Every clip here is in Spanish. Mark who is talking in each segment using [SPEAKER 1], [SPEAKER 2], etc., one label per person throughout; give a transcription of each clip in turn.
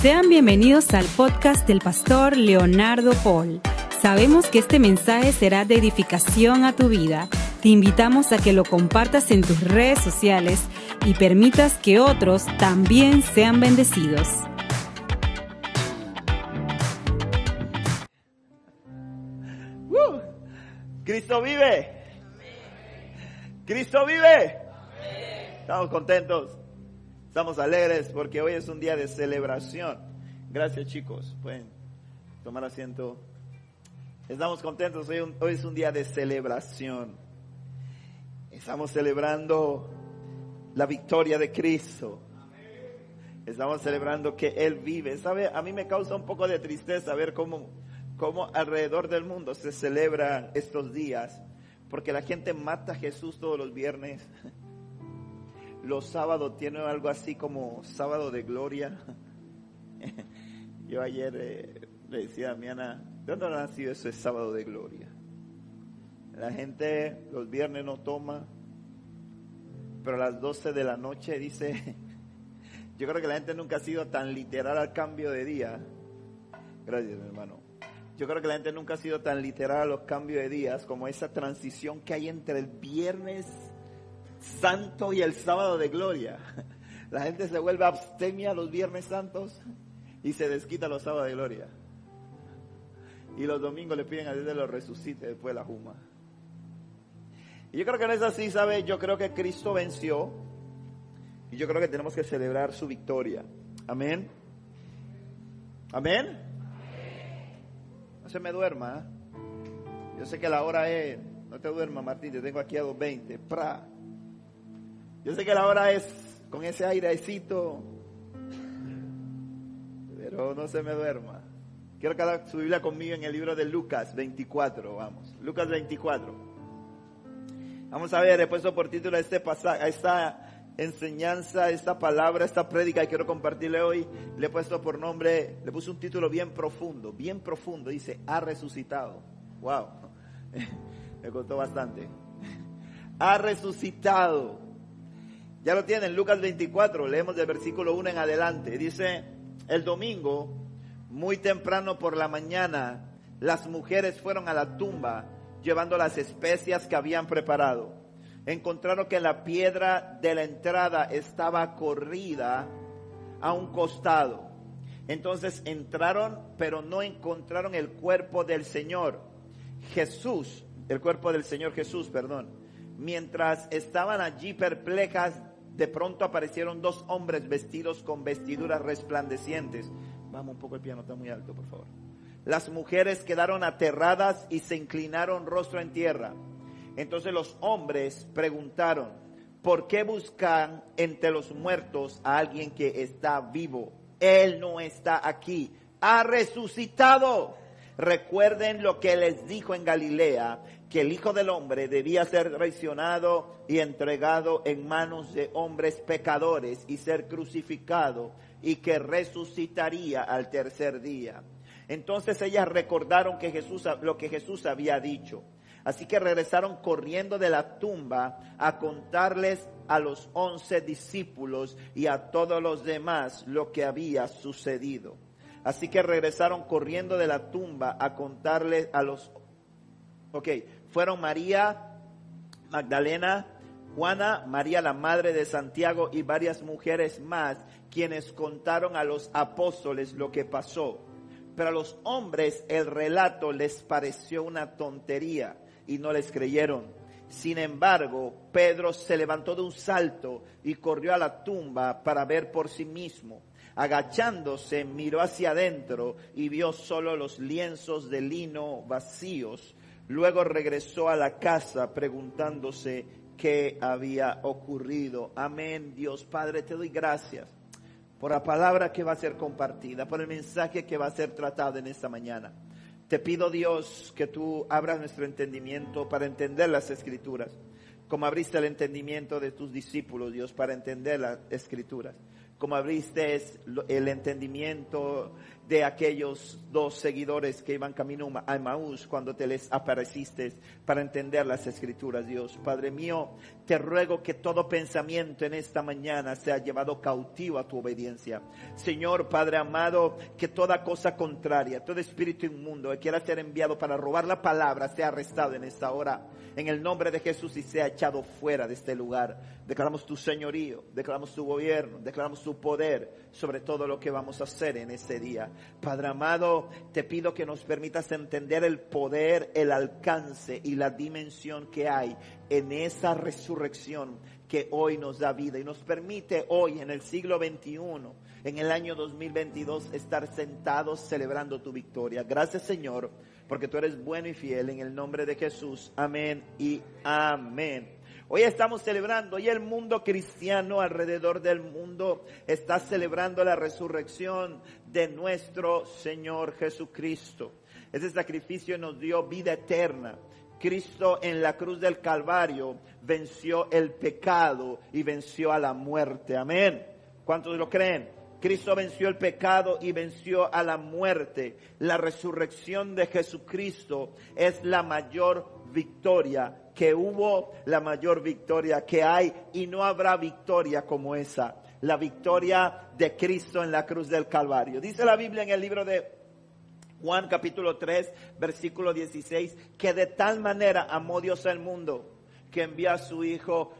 [SPEAKER 1] Sean bienvenidos al podcast del pastor Leonardo Paul. Sabemos que este mensaje será de edificación a tu vida. Te invitamos a que lo compartas en tus redes sociales y permitas que otros también sean bendecidos.
[SPEAKER 2] ¡Uh! Cristo vive. Cristo vive. Estamos contentos. Estamos alegres porque hoy es un día de celebración. Gracias chicos. Pueden tomar asiento. Estamos contentos. Hoy, hoy es un día de celebración. Estamos celebrando la victoria de Cristo. Estamos celebrando que Él vive. ¿Sabe? A mí me causa un poco de tristeza ver cómo, cómo alrededor del mundo se celebran estos días. Porque la gente mata a Jesús todos los viernes. Los sábados tienen algo así como sábado de gloria. Yo ayer eh, le decía a Damiana, ¿de dónde ha nacido ese sábado de gloria? La gente los viernes no toma, pero a las 12 de la noche dice, yo creo que la gente nunca ha sido tan literal al cambio de día. Gracias, mi hermano. Yo creo que la gente nunca ha sido tan literal a los cambios de días como esa transición que hay entre el viernes santo y el sábado de gloria. La gente se vuelve abstemia los viernes santos y se desquita los sábados de gloria. Y los domingos le piden a Dios que lo resucite después de la juma. Y yo creo que no es así, ¿sabe? Yo creo que Cristo venció y yo creo que tenemos que celebrar su victoria. Amén. Amén. No se me duerma. ¿eh? Yo sé que la hora es. No te duermas, Martín. Te tengo aquí a 2.20. Pra. Yo sé que la hora es con ese airecito. Pero no se me duerma. Quiero que haga su Biblia conmigo en el libro de Lucas 24. Vamos. Lucas 24. Vamos a ver, he puesto por título a este pasaje, a esta enseñanza, esta palabra, esta prédica que quiero compartirle hoy. Le he puesto por nombre, le puse un título bien profundo, bien profundo. Dice, ha resucitado. Wow. Me costó bastante. Ha resucitado. Ya lo tienen, Lucas 24, leemos del versículo 1 en adelante. Dice, el domingo, muy temprano por la mañana, las mujeres fueron a la tumba llevando las especias que habían preparado. Encontraron que la piedra de la entrada estaba corrida a un costado. Entonces entraron, pero no encontraron el cuerpo del Señor. Jesús, el cuerpo del Señor Jesús, perdón. Mientras estaban allí perplejas, de pronto aparecieron dos hombres vestidos con vestiduras resplandecientes. Vamos un poco el piano, está muy alto, por favor. Las mujeres quedaron aterradas y se inclinaron rostro en tierra. Entonces los hombres preguntaron, ¿por qué buscan entre los muertos a alguien que está vivo? Él no está aquí, ha resucitado. Recuerden lo que les dijo en Galilea, que el Hijo del Hombre debía ser traicionado y entregado en manos de hombres pecadores y ser crucificado y que resucitaría al tercer día. Entonces ellas recordaron que Jesús, lo que Jesús había dicho. Así que regresaron corriendo de la tumba a contarles a los once discípulos y a todos los demás lo que había sucedido. Así que regresaron corriendo de la tumba a contarles a los... fueron María Magdalena, Juana, María la madre de Santiago y varias mujeres más quienes contaron a los apóstoles lo que pasó. Pero a los hombres el relato les pareció una tontería y no les creyeron. Sin embargo, Pedro se levantó de un salto y corrió a la tumba para ver por sí mismo. Agachándose, miró hacia adentro y vio solo los lienzos de lino vacíos. Luego regresó a la casa preguntándose qué había ocurrido. Amén, Dios Padre, te doy gracias por la palabra que va a ser compartida, por el mensaje que va a ser tratado en esta mañana. Te pido Dios que tú abras nuestro entendimiento para entender las escrituras, como abriste el entendimiento de tus discípulos, Dios, para entender las escrituras, como abriste el entendimiento de aquellos dos seguidores que iban camino a Maús cuando te les apareciste para entender las escrituras, Dios. Padre mío, te ruego que todo pensamiento en esta mañana sea llevado cautivo a tu obediencia. Señor Padre amado, que toda cosa contraria, todo espíritu inmundo que quiera ser enviado para robar la palabra sea arrestado en esta hora. En el nombre de Jesús y sea echado fuera de este lugar. Declaramos tu señorío, declaramos tu gobierno, declaramos tu poder sobre todo lo que vamos a hacer en este día. Padre amado, te pido que nos permitas entender el poder, el alcance y la dimensión que hay en esa resurrección que hoy nos da vida y nos permite hoy en el siglo XXI, en el año 2022, estar sentados celebrando tu victoria. Gracias Señor, porque tú eres bueno y fiel en el nombre de Jesús. Amén y amén. Hoy estamos celebrando, y el mundo cristiano alrededor del mundo está celebrando la resurrección de nuestro Señor Jesucristo. Ese sacrificio nos dio vida eterna. Cristo en la cruz del Calvario venció el pecado y venció a la muerte. Amén. ¿Cuántos lo creen? Cristo venció el pecado y venció a la muerte. La resurrección de Jesucristo es la mayor victoria que hubo, la mayor victoria que hay y no habrá victoria como esa. La victoria de Cristo en la cruz del Calvario. Dice la Biblia en el libro de Juan capítulo 3, versículo 16, que de tal manera amó Dios al mundo que envía a su Hijo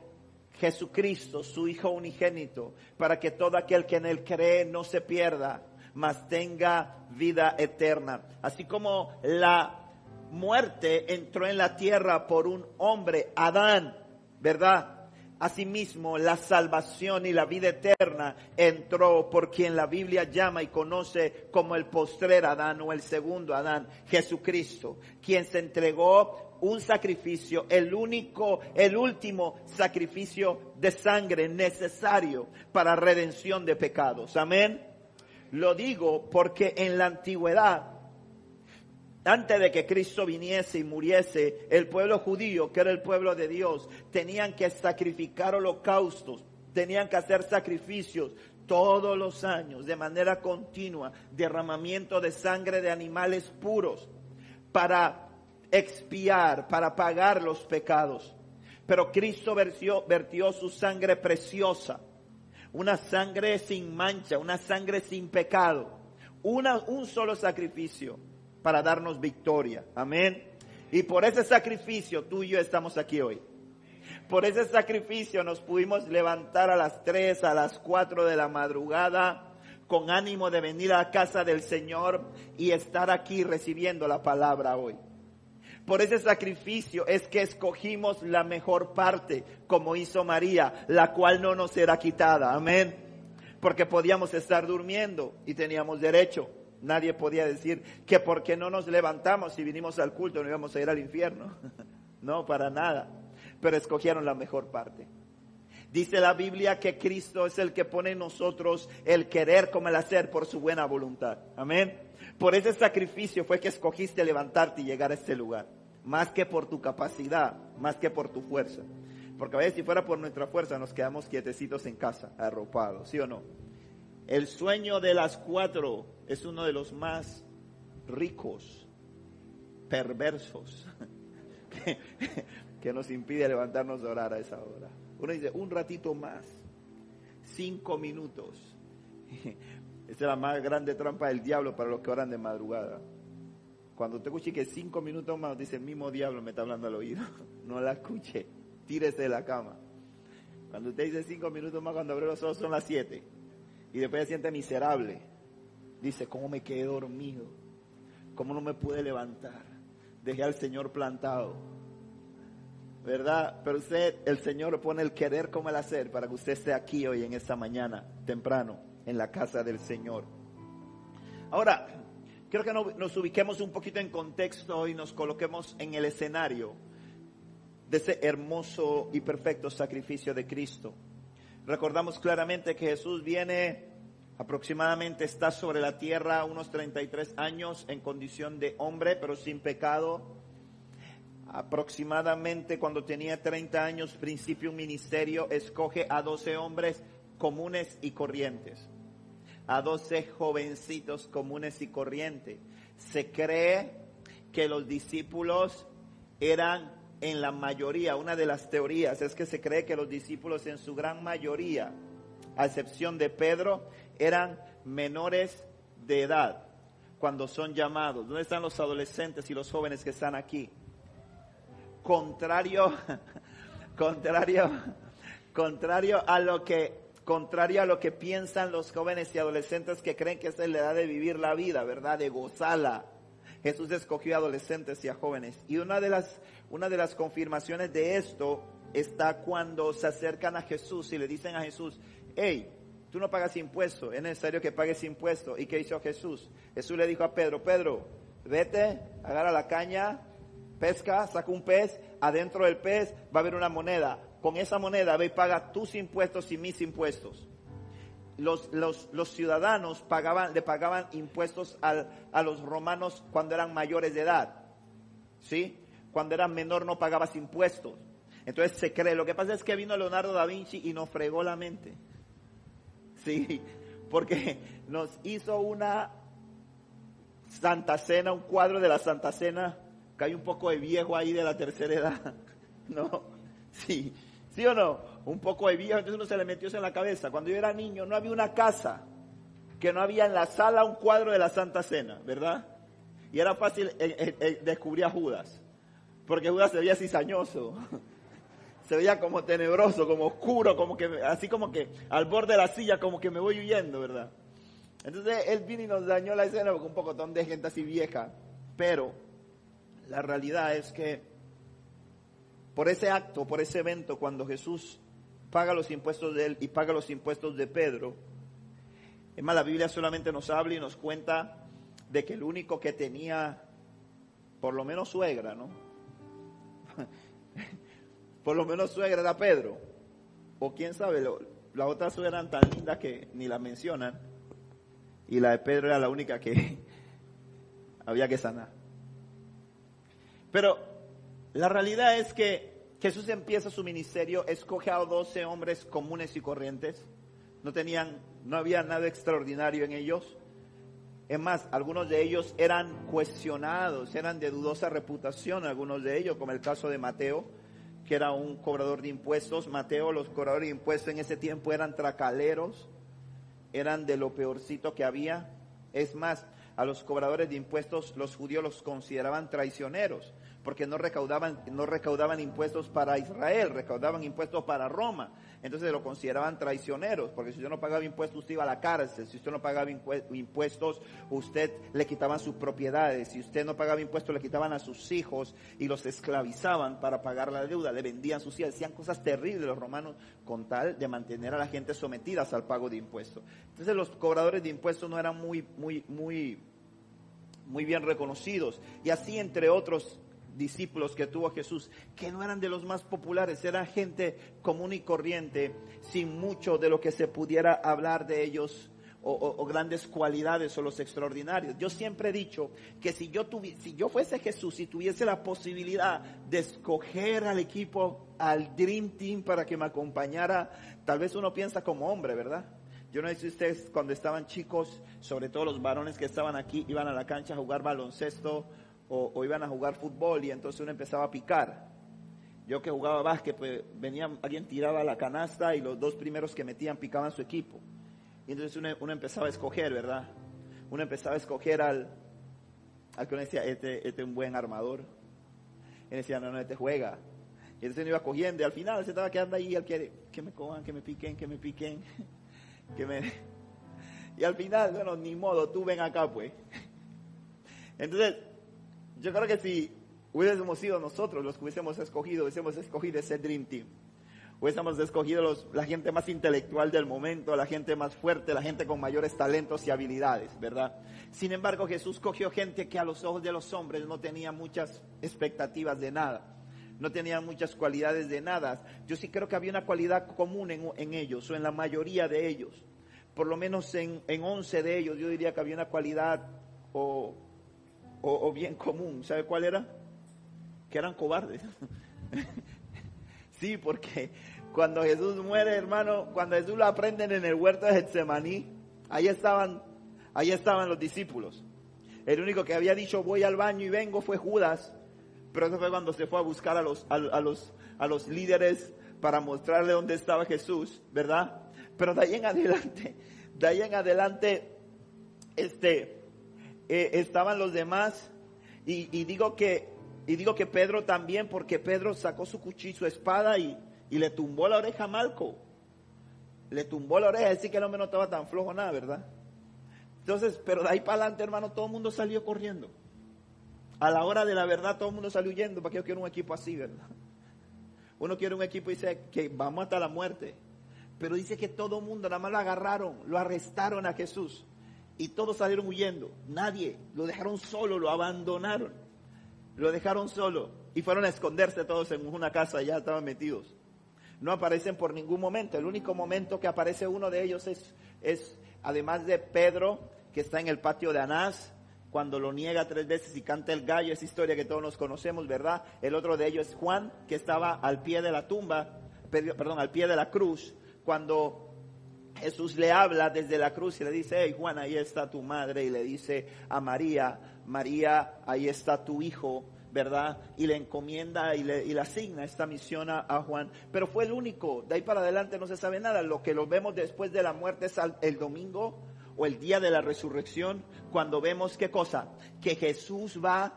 [SPEAKER 2] Jesucristo, su Hijo unigénito, para que todo aquel que en él cree no se pierda, mas tenga vida eterna. Así como la muerte entró en la tierra por un hombre, Adán, ¿verdad? Asimismo, la salvación y la vida eterna entró por quien la Biblia llama y conoce como el postrer Adán o el segundo Adán, Jesucristo, quien se entregó un sacrificio, el único, el último sacrificio de sangre necesario para redención de pecados. Amén. Lo digo porque en la antigüedad antes de que Cristo viniese y muriese, el pueblo judío, que era el pueblo de Dios, tenían que sacrificar holocaustos, tenían que hacer sacrificios todos los años, de manera continua, derramamiento de sangre de animales puros, para expiar, para pagar los pecados. Pero Cristo vertió, su sangre preciosa, una sangre sin mancha, una sangre sin pecado, un solo sacrificio para darnos victoria. Amén. Y por ese sacrificio tú y yo estamos aquí hoy. Por ese sacrificio nos pudimos levantar a las 3, a las 4 de la madrugada con ánimo de venir a la casa del Señor y estar aquí recibiendo la palabra hoy. Por ese sacrificio es que escogimos la mejor parte, como hizo María, la cual no nos será quitada. Amén. Porque podíamos estar durmiendo y teníamos derecho. Nadie podía decir que porque no nos levantamos y vinimos al culto no íbamos a ir al infierno. No, para nada. Pero escogieron la mejor parte. Dice la Biblia que Cristo es el que pone en nosotros el querer como el hacer por su buena voluntad. Amén. Por ese sacrificio fue que escogiste levantarte y llegar a este lugar. Más que por tu capacidad, más que por tu fuerza. Porque a veces si fuera por nuestra fuerza nos quedamos quietecitos en casa, arropados, ¿sí o no? El sueño de las cuatro es uno de los más ricos, perversos, que, nos impide levantarnos de orar a esa hora. Uno dice, un ratito más, cinco minutos. Esa es la más grande trampa del diablo para los que oran de madrugada. Cuando te escuche que cinco minutos más, dice, el mismo diablo me está hablando al oído. No la escuche, tírese de la cama. Cuando usted dice cinco minutos más, cuando abre los ojos son las siete. Y después se siente miserable. Dice, ¿cómo me quedé dormido? ¿Cómo no me pude levantar? Dejé al Señor plantado. ¿Verdad? Pero usted, el Señor pone el querer como el hacer para que usted esté aquí hoy en esta mañana, temprano, en la casa del Señor. Ahora, quiero que nos ubiquemos un poquito en contexto y nos coloquemos en el escenario de ese hermoso y perfecto sacrificio de Cristo. Recordamos claramente que Jesús viene aproximadamente, está sobre la tierra unos 33 años en condición de hombre, pero sin pecado. Aproximadamente cuando tenía 30 años, principio un ministerio, escoge a 12 hombres comunes y corrientes, a 12 jovencitos comunes y corrientes. Se cree que los discípulos eran en la mayoría, una de las teorías es que se cree que los discípulos en su gran mayoría, a excepción de Pedro, eran menores de edad cuando son llamados. ¿Dónde están los adolescentes y los jóvenes que están aquí? Contrario, contrario, contrario a lo que contrario a lo que piensan los jóvenes y adolescentes que creen que esa es la edad de vivir la vida, ¿verdad? De gozarla. Jesús escogió a adolescentes y a jóvenes. Y una de las, una de las confirmaciones de esto está cuando se acercan a Jesús y le dicen a Jesús, hey, tú no pagas impuestos, es necesario que pagues impuestos. ¿Y qué hizo Jesús? Jesús le dijo a Pedro, Pedro, vete, agarra la caña, pesca, saca un pez, adentro del pez va a haber una moneda. Con esa moneda ve y paga tus impuestos y mis impuestos. Los, los, ciudadanos pagaban, le pagaban impuestos a los romanos cuando eran mayores de edad. ¿Sí? Cuando eran menor no pagabas impuestos. Entonces se cree. Lo que pasa es que vino Leonardo da Vinci y nos fregó la mente. Sí, porque nos hizo una Santa Cena, un cuadro de la Santa Cena, que hay un poco de viejo ahí de la tercera edad. ¿No? Sí, ¿sí o no? Un poco de viejo, entonces uno se le metió eso en la cabeza. Cuando yo era niño no había una casa que no había en la sala un cuadro de la Santa Cena, ¿verdad? Y era fácil eh, eh, eh, descubrir a Judas, porque Judas se veía cizañoso se veía como tenebroso, como oscuro, como que, así como que al borde de la silla, como que me voy huyendo, ¿verdad? Entonces él vino y nos dañó la escena con un poco de gente así vieja. Pero la realidad es que por ese acto, por ese evento, cuando Jesús paga los impuestos de él y paga los impuestos de Pedro, es más, la Biblia solamente nos habla y nos cuenta de que el único que tenía, por lo menos suegra, ¿no? Por lo menos suegra era Pedro. O quién sabe, las otras suegras eran tan lindas que ni la mencionan. Y la de Pedro era la única que había que sanar. Pero la realidad es que Jesús empieza su ministerio, escoge a 12 hombres comunes y corrientes. No tenían, no había nada extraordinario en ellos. Es más, algunos de ellos eran cuestionados, eran de dudosa reputación, algunos de ellos, como el caso de Mateo que era un cobrador de impuestos. Mateo, los cobradores de impuestos en ese tiempo eran tracaleros, eran de lo peorcito que había. Es más, a los cobradores de impuestos los judíos los consideraban traicioneros porque no recaudaban, no recaudaban impuestos para Israel, recaudaban impuestos para Roma. Entonces lo consideraban traicioneros, porque si usted no pagaba impuestos, usted iba a la cárcel. Si usted no pagaba impuestos, usted le quitaban sus propiedades. Si usted no pagaba impuestos, le quitaban a sus hijos y los esclavizaban para pagar la deuda. Le vendían sus hijas. Hacían cosas terribles los romanos con tal de mantener a la gente sometidas al pago de impuestos. Entonces los cobradores de impuestos no eran muy, muy, muy, muy bien reconocidos. Y así entre otros discípulos que tuvo Jesús, que no eran de los más populares, eran gente común y corriente, sin mucho de lo que se pudiera hablar de ellos o, grandes cualidades o los extraordinarios. Yo siempre he dicho que si yo, si yo fuese Jesús y tuviese la posibilidad de escoger al equipo, al Dream Team para que me acompañara, tal vez uno piensa como hombre, ¿verdad? Yo no sé si ustedes cuando estaban chicos, sobre todo los varones que estaban aquí, iban a la cancha a jugar baloncesto o, iban a jugar fútbol y entonces uno empezaba a picar. Yo que jugaba básquet, pues venía, alguien tiraba la canasta y los dos primeros que metían picaban su equipo. Y entonces uno, empezaba a escoger, ¿verdad? Uno empezaba a escoger al, al que uno decía, este, este es un buen armador. Y decía, no, no, este juega. Y entonces uno iba cogiendo y al final se estaba quedando ahí, al que, que me cojan, que me piquen, que me piquen, que me... Y al final, bueno, ni modo, tú ven acá pues. Entonces, yo creo que si hubiésemos sido nosotros los que hubiésemos escogido, hubiésemos escogido ese Dream Team. Hubiésemos escogido la gente más intelectual del momento, la gente más fuerte, la gente con mayores talentos y habilidades, ¿verdad? Sin embargo, Jesús cogió gente que a los ojos de los hombres no tenía muchas expectativas de nada, no tenía muchas cualidades de nada. Yo sí creo que había una cualidad común en, ellos, o en la mayoría de ellos. Por lo menos en, en 11 de ellos, yo diría que había una cualidad o o, bien común. ¿Sabe cuál era? Que eran cobardes. sí, porque cuando Jesús muere, hermano, cuando Jesús lo aprenden en el huerto de Getsemaní, ahí estaban, ahí estaban los discípulos. El único que había dicho voy al baño y vengo fue Judas, Pero eso fue cuando se fue a buscar a los, a, los, a los líderes para mostrarle dónde estaba Jesús, ¿verdad? Pero de ahí en adelante, de ahí en adelante, este, eh, estaban los demás y, digo que, y digo que Pedro también, porque Pedro sacó su cuchillo, su espada y, y le tumbó la oreja a Malco. Le tumbó la oreja, así que el hombre no estaba tan flojo nada, ¿verdad? Entonces, pero de ahí para adelante, hermano, todo el mundo salió corriendo. A la hora de la verdad, todo el mundo salió huyendo, porque yo quiero un equipo así, ¿verdad? Uno quiere un equipo y dice que vamos hasta la muerte. Pero dice que todo el mundo, nada más lo agarraron, lo arrestaron a Jesús. Y todos salieron huyendo. Nadie, lo dejaron solo, lo abandonaron. Lo dejaron solo. Y fueron a esconderse todos en una casa, ya estaban metidos. No aparecen por ningún momento. El único momento que aparece uno de ellos es, es además de Pedro, que está en el patio de Anás, cuando lo niega tres veces y canta el gallo, esa historia que todos nos conocemos, ¿verdad? El otro de ellos es Juan, que estaba al pie de la tumba, perdón, al pie de la cruz, cuando Jesús le habla desde la cruz y le dice, hey Juan, ahí está tu madre, y le dice a María, María, ahí está tu hijo, ¿verdad? Y le encomienda y le, y le asigna esta misión a, Juan. Pero fue el único, de ahí para adelante no se sabe nada. Lo que lo vemos después de la muerte es el domingo o el día de la resurrección, cuando vemos qué cosa, que Jesús va,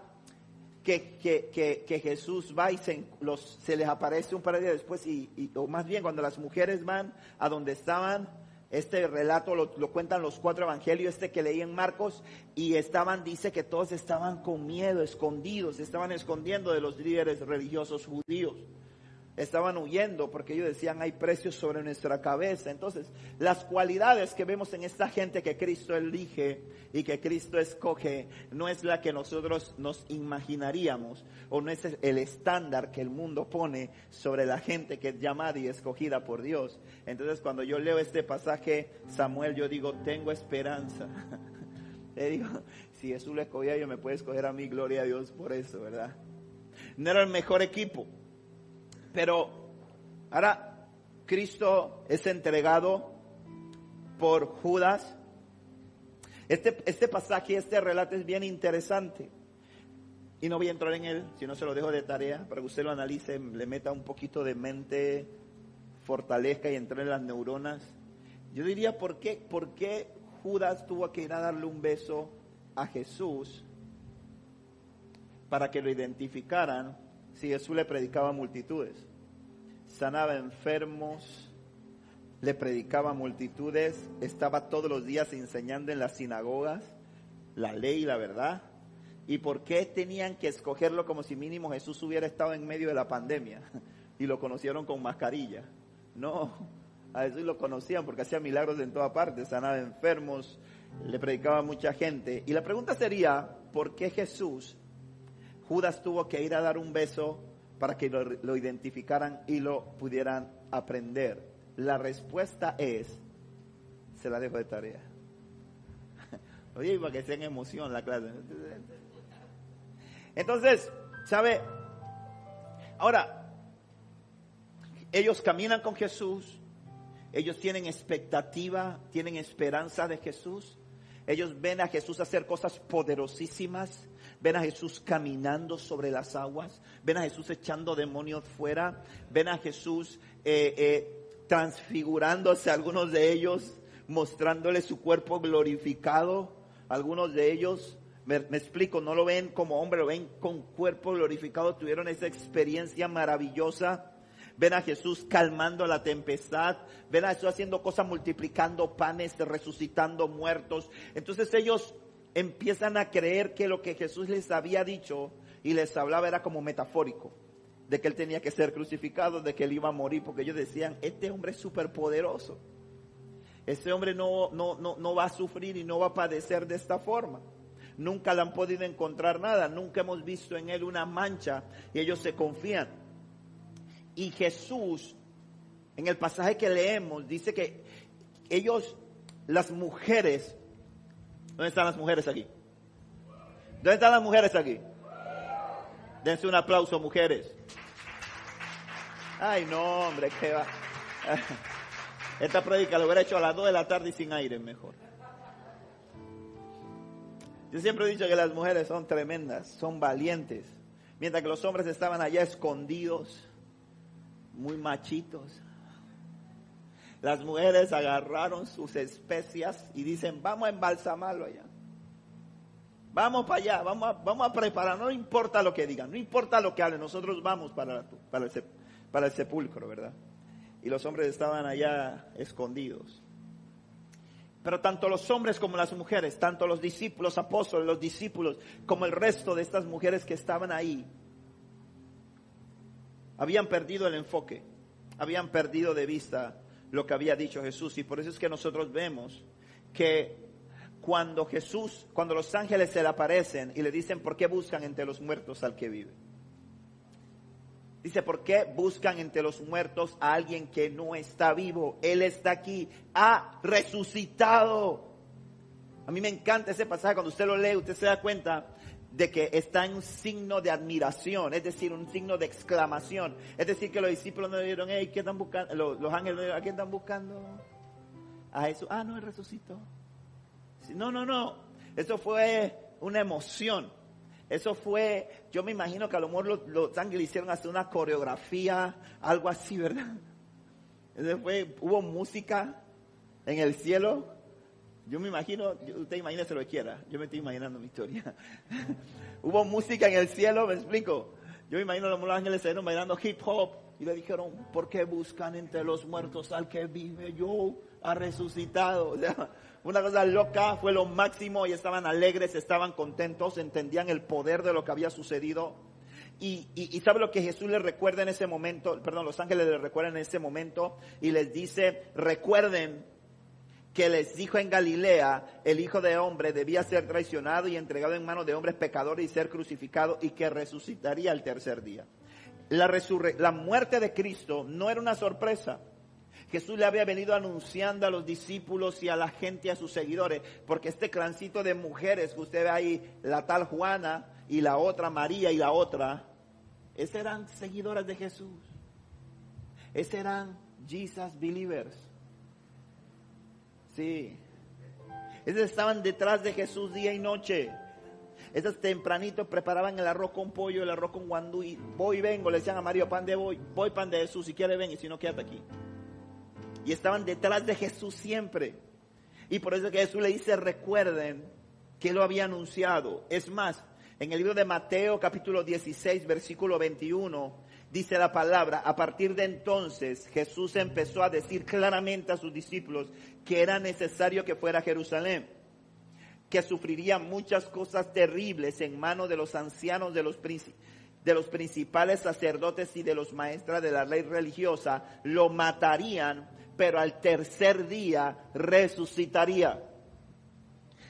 [SPEAKER 2] que, que, que, que Jesús va y se, los, se les aparece un par de días después, y, y, o más bien cuando las mujeres van a donde estaban, este relato lo, cuentan los cuatro evangelios, este que leí en Marcos, y estaban, dice que todos estaban con miedo, escondidos, estaban escondiendo de los líderes religiosos judíos estaban huyendo porque ellos decían hay precios sobre nuestra cabeza. Entonces, las cualidades que vemos en esta gente que Cristo elige y que Cristo escoge no es la que nosotros nos imaginaríamos o no es el estándar que el mundo pone sobre la gente que es llamada y escogida por Dios. Entonces, cuando yo leo este pasaje, Samuel, yo digo, tengo esperanza. Le digo, si Jesús le escogía, yo me puede escoger a mí, gloria a Dios por eso, ¿verdad? No era el mejor equipo pero ahora Cristo es entregado por Judas. Este, este pasaje, este relato es bien interesante. Y no voy a entrar en él, si no se lo dejo de tarea, para que usted lo analice, le meta un poquito de mente, fortalezca y entre en las neuronas. Yo diría, ¿por qué, ¿por qué Judas tuvo que ir a darle un beso a Jesús para que lo identificaran si Jesús le predicaba a multitudes. Sanaba enfermos, le predicaba a multitudes, estaba todos los días enseñando en las sinagogas la ley y la verdad. ¿Y por qué tenían que escogerlo como si mínimo Jesús hubiera estado en medio de la pandemia y lo conocieron con mascarilla? No, a Jesús lo conocían porque hacía milagros en toda parte, sanaba enfermos, le predicaba a mucha gente. Y la pregunta sería, ¿por qué Jesús Judas tuvo que ir a dar un beso para que lo, identificaran y lo pudieran aprender. La respuesta es, se la dejo de tarea. Oye, para que sea en emoción la clase. Entonces, ¿sabe? Ahora, ellos caminan con Jesús, ellos tienen expectativa, tienen esperanza de Jesús, ellos ven a Jesús hacer cosas poderosísimas, ven a Jesús caminando sobre las aguas, ven a Jesús echando demonios fuera, ven a Jesús eh, eh, transfigurándose algunos de ellos, mostrándole su cuerpo glorificado, algunos de ellos me, explico, no lo ven como hombre, lo ven con cuerpo glorificado, tuvieron esa experiencia maravillosa. Ven a Jesús calmando la tempestad, ven a Jesús haciendo cosas, multiplicando panes, resucitando muertos. Entonces ellos empiezan a creer que lo que Jesús les había dicho y les hablaba era como metafórico, de que él tenía que ser crucificado, de que él iba a morir, porque ellos decían, este hombre es súper poderoso, este hombre no, no, no, no va a sufrir y no va a padecer de esta forma. Nunca le han podido encontrar nada, nunca hemos visto en él una mancha y ellos se confían. Y Jesús, en el pasaje que leemos, dice que ellos, las mujeres, ¿Dónde están las mujeres aquí? ¿Dónde están las mujeres aquí? Dense un aplauso, mujeres. Ay, no, hombre, qué va. Esta predica lo hubiera hecho a las 2 de la tarde y sin aire mejor. Yo siempre he dicho que las mujeres son tremendas, son valientes. Mientras que los hombres estaban allá escondidos, muy machitos. Las mujeres agarraron sus especias y dicen, vamos a embalsamarlo allá. Vamos para allá, vamos a, vamos preparar, no importa lo que digan, no importa lo que hablen, nosotros vamos para, para, el, para el sepulcro, ¿verdad? Y los hombres estaban allá escondidos. Pero tanto los hombres como las mujeres, tanto los discípulos, apóstoles, los discípulos, como el resto de estas mujeres que estaban ahí, habían perdido el enfoque, habían perdido de vista lo que había dicho Jesús. Y por eso es que nosotros vemos que cuando Jesús, cuando los ángeles se le aparecen y le dicen, ¿por qué buscan entre los muertos al que vive? Dice, ¿por qué buscan entre los muertos a alguien que no está vivo? Él está aquí, ha resucitado. A mí me encanta ese pasaje, cuando usted lo lee, usted se da cuenta de que está en un signo de admiración, es decir, un signo de exclamación. Es decir, que los discípulos no dijeron, hey, ¿qué están buscando? Los, ángeles, ¿a quién están buscando? A Jesús. Ah, no, él resucitó. No, no, no. Eso fue una emoción. Eso fue, yo me imagino que a lo mejor los, ángeles hicieron hacer una coreografía, algo así, ¿verdad? Eso hubo música en el cielo yo me imagino, usted imagínese lo que quiera, yo me estoy imaginando mi historia. Hubo música en el cielo, me explico. Yo me imagino los ángeles estuvieron bailando hip hop y le dijeron, ¿por qué buscan entre los muertos al que vive? Yo ha resucitado. Una cosa loca, fue lo máximo y estaban alegres, estaban contentos, entendían el poder de lo que había sucedido. Y, y, sabe lo que Jesús les recuerda en ese momento, perdón, los ángeles les recuerdan en ese momento y les dice, recuerden que les dijo en Galilea, el Hijo de Hombre debía ser traicionado y entregado en manos de hombres pecadores y ser crucificado y que resucitaría el tercer día. La, la muerte de Cristo no era una sorpresa. Jesús le había venido anunciando a los discípulos y a la gente, a sus seguidores, porque este clancito de mujeres que usted ve ahí, la tal Juana y la otra María y la otra, esas eran seguidoras de Jesús. Esas eran Jesus believers. Sí. Esas estaban detrás de Jesús día y noche. Esas tempranito preparaban el arroz con pollo, el arroz con guandú y voy vengo, le decían a Mario, pan de voy, voy pan de Jesús, si quiere ven y si no quédate aquí. Y estaban detrás de Jesús siempre. Y por eso que Jesús le dice, recuerden que lo había anunciado. Es más, en el libro de Mateo capítulo 16, versículo 21, dice la palabra, a partir de entonces Jesús empezó a decir claramente a sus discípulos que era necesario que fuera a Jerusalén, que sufriría muchas cosas terribles en manos de los ancianos, de los, de los principales sacerdotes y de los maestros de la ley religiosa, lo matarían, pero al tercer día resucitaría.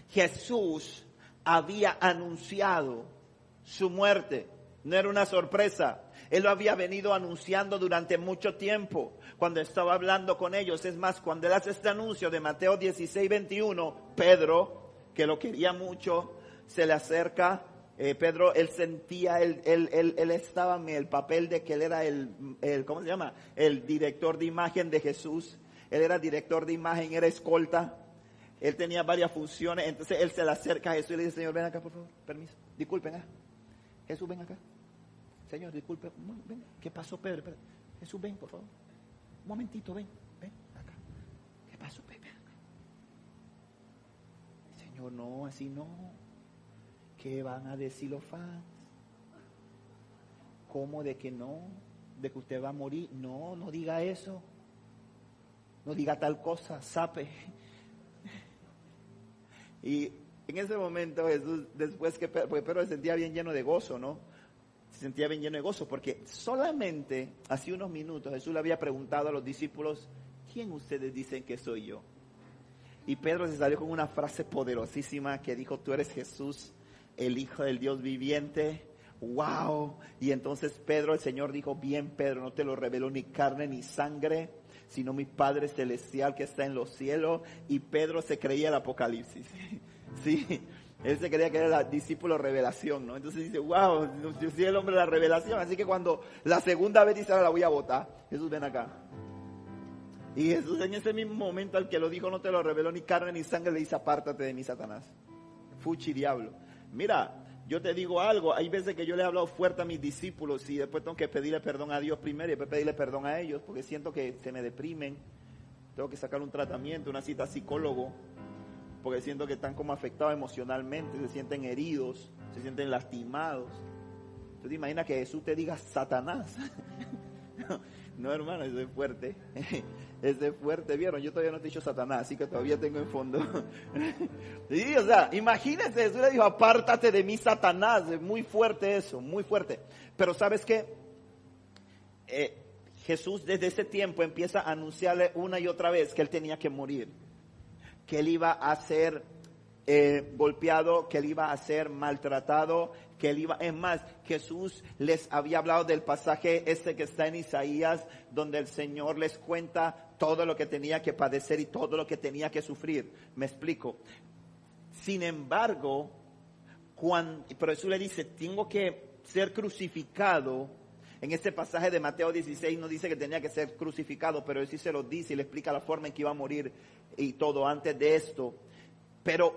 [SPEAKER 2] Jesús había anunciado su muerte, no era una sorpresa. Él lo había venido anunciando durante mucho tiempo cuando estaba hablando con ellos. Es más, cuando él hace este anuncio de Mateo 16, 21, Pedro, que lo quería mucho, se le acerca. Eh, Pedro, él sentía, él, él, estaba en el papel de que él era el, ¿cómo se llama? El director de imagen de Jesús. Él era director de imagen, era escolta. Él tenía varias funciones. Entonces él se le acerca a Jesús y le dice, Señor, ven acá, por favor. Permiso. Disculpen, ¿eh? Jesús, ven acá. Señor, disculpe, ven, ¿qué pasó, Pedro? Jesús, ven, por favor. Un momentito, ven, ven, acá. ¿Qué pasó, Pedro? Señor, no, así no. ¿Qué van a decir los fans? ¿Cómo de que no? ¿De que usted va a morir? No, no diga eso. No diga tal cosa, sape. Y en ese momento Jesús, después que Pedro se sentía bien lleno de gozo, ¿no? Se sentía bien lleno de gozo, porque solamente hace unos minutos Jesús le había preguntado a los discípulos, ¿quién ustedes dicen que soy yo? Y Pedro se salió con una frase poderosísima que dijo, tú eres Jesús, el Hijo del Dios viviente. ¡Wow! Y entonces Pedro, el Señor dijo, bien Pedro, no te lo reveló ni carne ni sangre, sino mi Padre Celestial que está en los cielos. Y Pedro se creía el Apocalipsis. Sí, él se creía que era el discípulo revelación, ¿no? Entonces dice, wow, yo soy el hombre de la revelación. Así que cuando la segunda vez dice, ahora la voy a votar, Jesús ven acá. Y Jesús en ese mismo momento al que lo dijo no te lo reveló ni carne ni sangre, le dice, apártate de mí, Satanás. Fuchi diablo. Mira, yo te digo algo, hay veces que yo le he hablado fuerte a mis discípulos y después tengo que pedirle perdón a Dios primero y después pedirle perdón a ellos porque siento que se me deprimen. Tengo que sacar un tratamiento, una cita psicólogo, porque siento que están como afectados emocionalmente, se sienten heridos, se sienten lastimados. ¿Tú te imaginas que Jesús te diga Satanás? No, hermano, eso es fuerte. Eso es fuerte, ¿vieron? Yo todavía no te he dicho Satanás, así que todavía tengo en fondo. Sí, o sea, imagínense, Jesús le dijo, apártate de mí, Satanás. Es muy fuerte eso, muy fuerte. Pero ¿sabes qué? Eh, Jesús desde ese tiempo empieza a anunciarle una y otra vez que él tenía que morir, que él iba a ser eh, golpeado, que él iba a ser maltratado, que él iba, es más, Jesús les había hablado del pasaje ese que está en Isaías, donde el Señor les cuenta todo lo que tenía que padecer y todo lo que tenía que sufrir. Me explico. Sin embargo, cuando, pero Jesús le dice, tengo que ser crucificado. En este pasaje de Mateo 16 no dice que tenía que ser crucificado, pero él sí se lo dice y le explica la forma en que iba a morir y todo antes de esto. Pero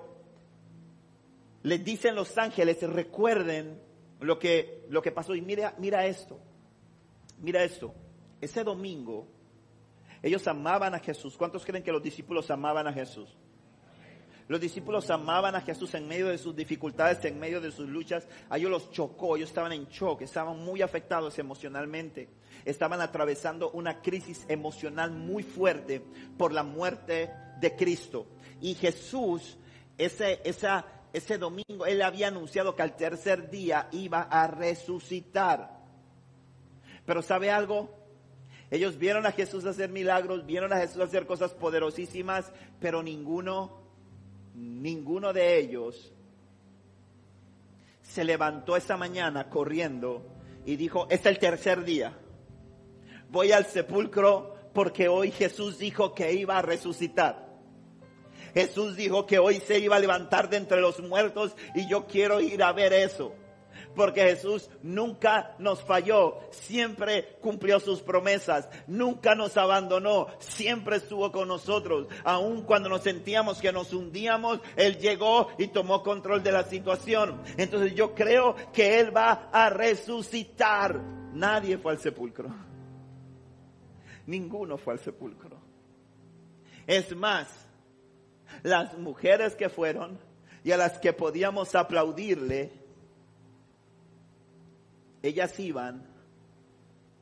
[SPEAKER 2] les dicen los ángeles, recuerden lo que, lo que pasó. Y mira, mira esto, mira esto. Ese domingo, ellos amaban a Jesús. ¿Cuántos creen que los discípulos amaban a Jesús? Los discípulos amaban a Jesús en medio de sus dificultades, en medio de sus luchas. A ellos los chocó, ellos estaban en shock, estaban muy afectados emocionalmente. Estaban atravesando una crisis emocional muy fuerte por la muerte de Cristo. Y Jesús, ese, ese domingo él había anunciado que al tercer día iba a resucitar. Pero ¿sabe algo? Ellos vieron a Jesús hacer milagros, vieron a Jesús hacer cosas poderosísimas, pero ninguno, ninguno de ellos se levantó esa mañana corriendo y dijo, es el tercer día, voy al sepulcro porque hoy Jesús dijo que iba a resucitar. Jesús dijo que hoy se iba a levantar de entre los muertos y yo quiero ir a ver eso. Porque Jesús nunca nos falló, siempre cumplió sus promesas, nunca nos abandonó, siempre estuvo con nosotros. Aun cuando nos sentíamos que nos hundíamos, Él llegó y tomó control de la situación. Entonces yo creo que Él va a resucitar. Nadie fue al sepulcro. Ninguno fue al sepulcro. Es más, las mujeres que fueron y a las que podíamos aplaudirle, ellas iban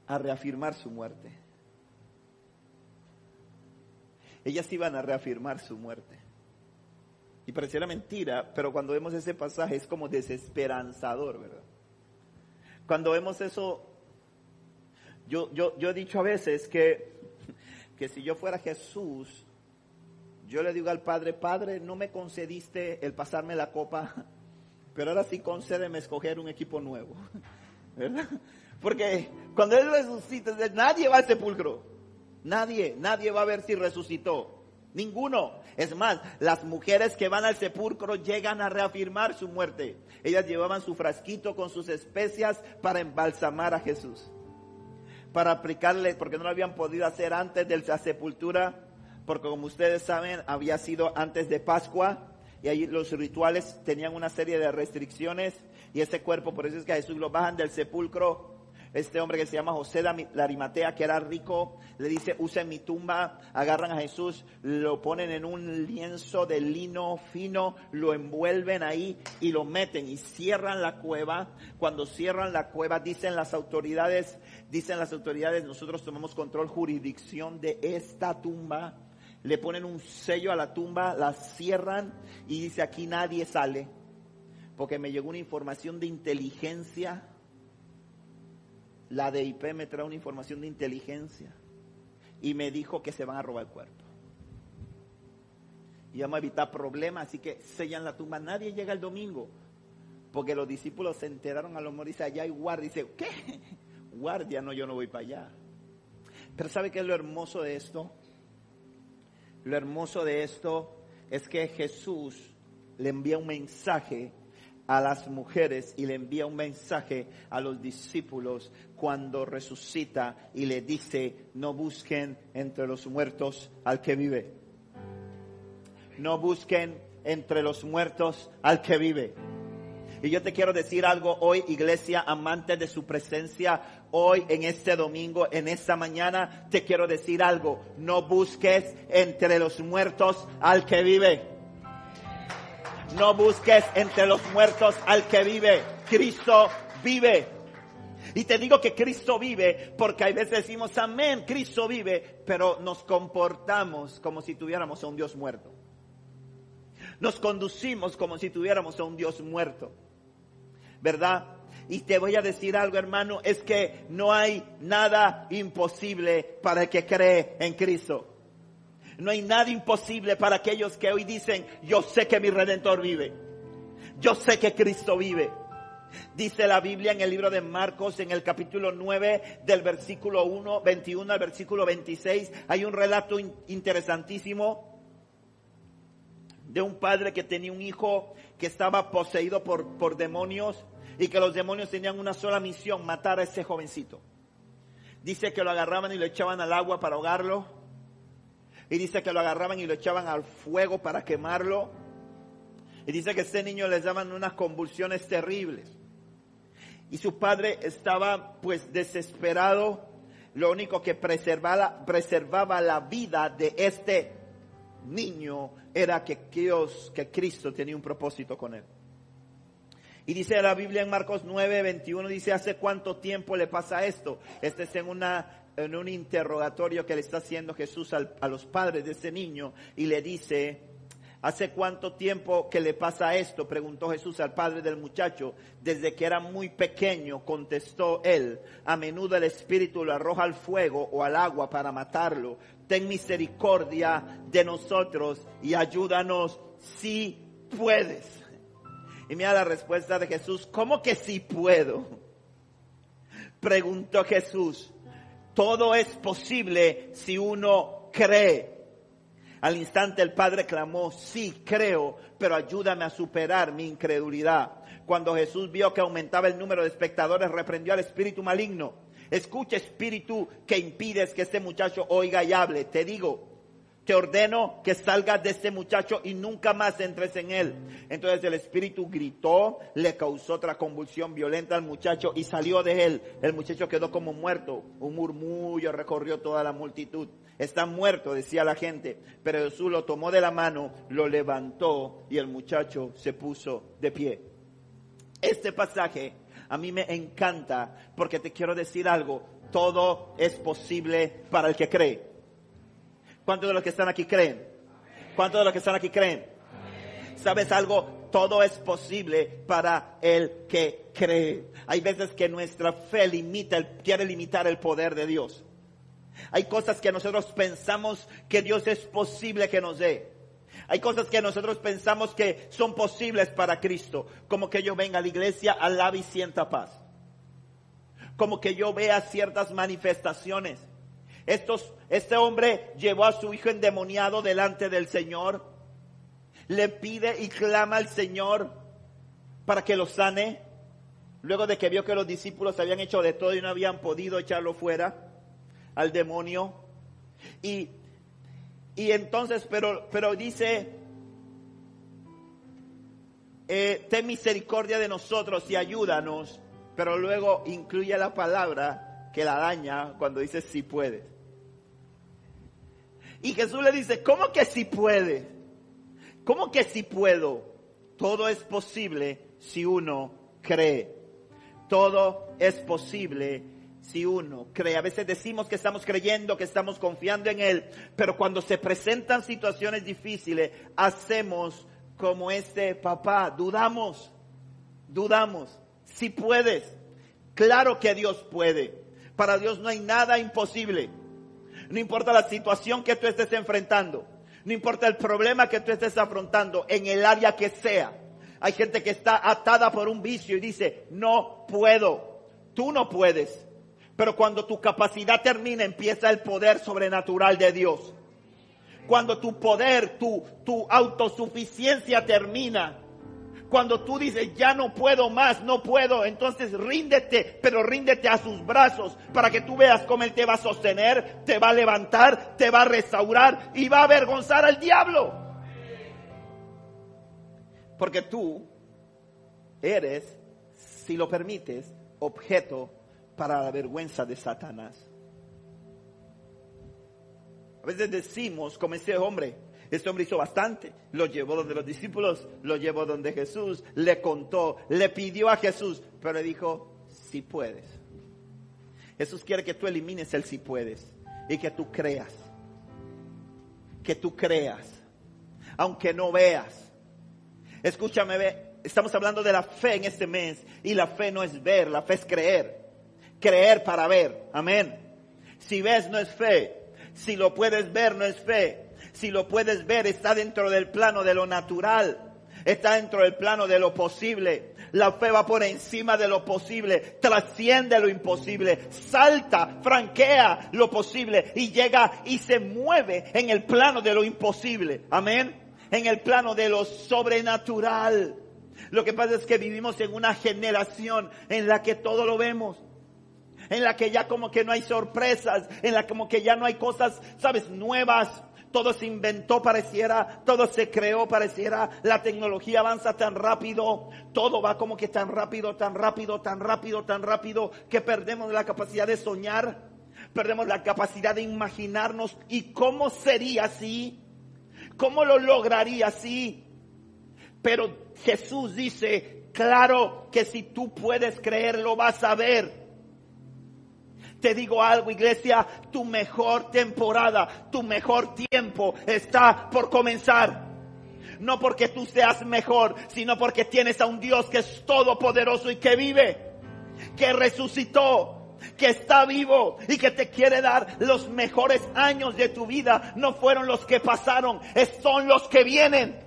[SPEAKER 2] a reafirmar su muerte. Ellas iban a reafirmar su muerte. Y pareciera mentira, pero cuando vemos ese pasaje es como desesperanzador, ¿verdad? Cuando vemos eso, yo, yo, yo he dicho a veces que, que si yo fuera Jesús, yo le digo al Padre, Padre, no me concediste el pasarme la copa, pero ahora sí concédeme escoger un equipo nuevo. Porque cuando Él resucita, nadie va al sepulcro. Nadie, nadie va a ver si resucitó. Ninguno. Es más, las mujeres que van al sepulcro llegan a reafirmar su muerte. Ellas llevaban su frasquito con sus especias para embalsamar a Jesús. Para aplicarle, porque no lo habían podido hacer antes de la sepultura, porque como ustedes saben, había sido antes de Pascua y ahí los rituales tenían una serie de restricciones y ese cuerpo, por eso es que a Jesús lo bajan del sepulcro. Este hombre que se llama José de Arimatea, que era rico, le dice, usen mi tumba, agarran a Jesús, lo ponen en un lienzo de lino fino, lo envuelven ahí y lo meten y cierran la cueva. Cuando cierran la cueva, dicen las autoridades, dicen las autoridades, nosotros tomamos control, jurisdicción de esta tumba le ponen un sello a la tumba, la cierran y dice aquí nadie sale, porque me llegó una información de inteligencia, la DIP me trae una información de inteligencia y me dijo que se van a robar el cuerpo. Y vamos a evitar problemas, así que sellan la tumba, nadie llega el domingo, porque los discípulos se enteraron a lo mejor dice allá hay guardia, dice, ¿qué? Guardia, no, yo no voy para allá. Pero ¿sabe qué es lo hermoso de esto? Lo hermoso de esto es que Jesús le envía un mensaje a las mujeres y le envía un mensaje a los discípulos cuando resucita y le dice, no busquen entre los muertos al que vive. No busquen entre los muertos al que vive. Y yo te quiero decir algo hoy, iglesia amante de su presencia, hoy en este domingo, en esta mañana, te quiero decir algo. No busques entre los muertos al que vive. No busques entre los muertos al que vive. Cristo vive. Y te digo que Cristo vive porque hay veces decimos, amén, Cristo vive, pero nos comportamos como si tuviéramos a un Dios muerto. Nos conducimos como si tuviéramos a un Dios muerto. ¿Verdad? Y te voy a decir algo, hermano, es que no hay nada imposible para el que cree en Cristo. No hay nada imposible para aquellos que hoy dicen, yo sé que mi redentor vive. Yo sé que Cristo vive. Dice la Biblia en el libro de Marcos, en el capítulo 9, del versículo 1, 21 al versículo 26, hay un relato interesantísimo de un padre que tenía un hijo que estaba poseído por, por demonios y que los demonios tenían una sola misión, matar a ese jovencito. Dice que lo agarraban y lo echaban al agua para ahogarlo. Y dice que lo agarraban y lo echaban al fuego para quemarlo. Y dice que a ese niño les daban unas convulsiones terribles y su padre estaba pues desesperado. Lo único que preservaba, preservaba la vida de este niño era que Dios, que Cristo tenía un propósito con él. Y dice la Biblia en Marcos 9, 21, dice, ¿hace cuánto tiempo le pasa esto? Este es en, una, en un interrogatorio que le está haciendo Jesús a los padres de ese niño y le dice, ¿Hace cuánto tiempo que le pasa esto? Preguntó Jesús al padre del muchacho. Desde que era muy pequeño, contestó él. A menudo el Espíritu lo arroja al fuego o al agua para matarlo. Ten misericordia de nosotros y ayúdanos si puedes. Y mira la respuesta de Jesús. ¿Cómo que si puedo? Preguntó Jesús. Todo es posible si uno cree. Al instante el padre clamó, sí, creo, pero ayúdame a superar mi incredulidad. Cuando Jesús vio que aumentaba el número de espectadores, reprendió al espíritu maligno. Escucha, espíritu, que impides que este muchacho oiga y hable. Te digo, te ordeno que salgas de este muchacho y nunca más entres en él. Entonces el espíritu gritó, le causó otra convulsión violenta al muchacho y salió de él. El muchacho quedó como muerto. Un murmullo recorrió toda la multitud. Está muerto, decía la gente. Pero Jesús lo tomó de la mano, lo levantó y el muchacho se puso de pie. Este pasaje a mí me encanta porque te quiero decir algo. Todo es posible para el que cree. ¿Cuántos de los que están aquí creen? ¿Cuántos de los que están aquí creen? ¿Sabes algo? Todo es posible para el que cree. Hay veces que nuestra fe limita, quiere limitar el poder de Dios. Hay cosas que nosotros pensamos que Dios es posible que nos dé. Hay cosas que nosotros pensamos que son posibles para Cristo. Como que yo venga a la iglesia, alabe y sienta paz. Como que yo vea ciertas manifestaciones estos, este hombre llevó a su hijo endemoniado delante del Señor. Le pide y clama al Señor para que lo sane. Luego de que vio que los discípulos habían hecho de todo y no habían podido echarlo fuera al demonio. Y, y entonces, pero, pero dice, eh, ten misericordia de nosotros y ayúdanos. Pero luego incluye la palabra que la daña cuando dice si puedes. Y Jesús le dice, ¿cómo que si puede? ¿Cómo que si puedo? Todo es posible si uno cree. Todo es posible si uno cree. A veces decimos que estamos creyendo, que estamos confiando en Él, pero cuando se presentan situaciones difíciles, hacemos como este papá, dudamos, dudamos. Si puedes, claro que Dios puede. Para Dios no hay nada imposible. No importa la situación que tú estés enfrentando. No importa el problema que tú estés afrontando en el área que sea. Hay gente que está atada por un vicio y dice, no puedo. Tú no puedes. Pero cuando tu capacidad termina, empieza el poder sobrenatural de Dios. Cuando tu poder, tu, tu autosuficiencia termina, cuando tú dices, ya no puedo más, no puedo, entonces ríndete, pero ríndete a sus brazos para que tú veas cómo Él te va a sostener, te va a levantar, te va a restaurar y va a avergonzar al diablo. Porque tú eres, si lo permites, objeto para la vergüenza de Satanás. A veces decimos, como ese hombre, este hombre hizo bastante, lo llevó donde los discípulos, lo llevó donde Jesús, le contó, le pidió a Jesús, pero le dijo, si puedes. Jesús quiere que tú elimines el si puedes y que tú creas. Que tú creas, aunque no veas. Escúchame, estamos hablando de la fe en este mes y la fe no es ver, la fe es creer. Creer para ver, amén. Si ves no es fe, si lo puedes ver no es fe, si lo puedes ver está dentro del plano de lo natural, está dentro del plano de lo posible. La fe va por encima de lo posible, trasciende lo imposible, salta, franquea lo posible y llega y se mueve en el plano de lo imposible. Amén. En el plano de lo sobrenatural. Lo que pasa es que vivimos en una generación en la que todo lo vemos. En la que ya como que no hay sorpresas, en la como que ya no hay cosas, sabes, nuevas, todo se inventó, pareciera, todo se creó, pareciera, la tecnología avanza tan rápido, todo va como que tan rápido, tan rápido, tan rápido, tan rápido, que perdemos la capacidad de soñar, perdemos la capacidad de imaginarnos. Y cómo sería así, cómo lo lograría así. Pero Jesús dice, claro que si tú puedes creerlo vas a ver. Te digo algo, iglesia, tu mejor temporada, tu mejor tiempo está por comenzar. No porque tú seas mejor, sino porque tienes a un Dios que es todopoderoso y que vive, que resucitó, que está vivo y que te quiere dar los mejores años de tu vida. No fueron los que pasaron, son los que vienen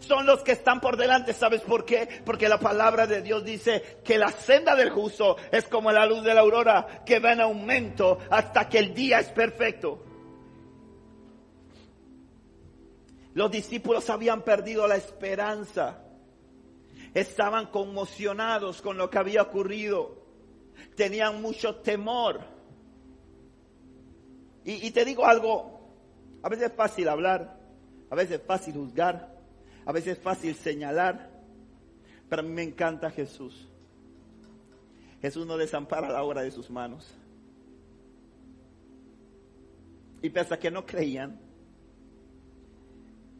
[SPEAKER 2] son los que están por delante. ¿Sabes por qué? Porque la palabra de Dios dice que la senda del justo es como la luz de la aurora que va en aumento hasta que el día es perfecto. Los discípulos habían perdido la esperanza. Estaban conmocionados con lo que había ocurrido. Tenían mucho temor. Y, te digo algo, a veces es fácil hablar, a veces es fácil juzgar, a veces es fácil señalar, pero a mí me encanta Jesús. Jesús no desampara la obra de sus manos. Y pese a que no creían,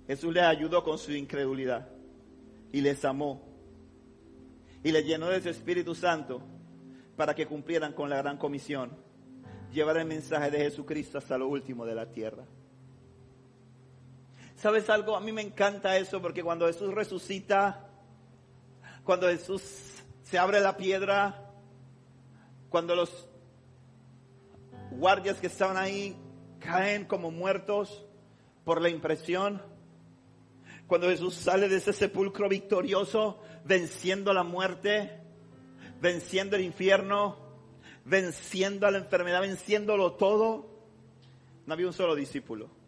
[SPEAKER 2] Jesús les ayudó con su incredulidad y les amó y les llenó de su Espíritu Santo para que cumplieran con la gran comisión, llevar el mensaje de Jesucristo hasta lo último de la tierra. ¿Sabes algo? A mí me encanta eso porque cuando Jesús resucita, cuando Jesús se abre la piedra, cuando los guardias que estaban ahí caen como muertos por la impresión, cuando Jesús sale de ese sepulcro victorioso, venciendo la muerte, venciendo el infierno, venciendo a la enfermedad, venciéndolo todo, no había un solo discípulo.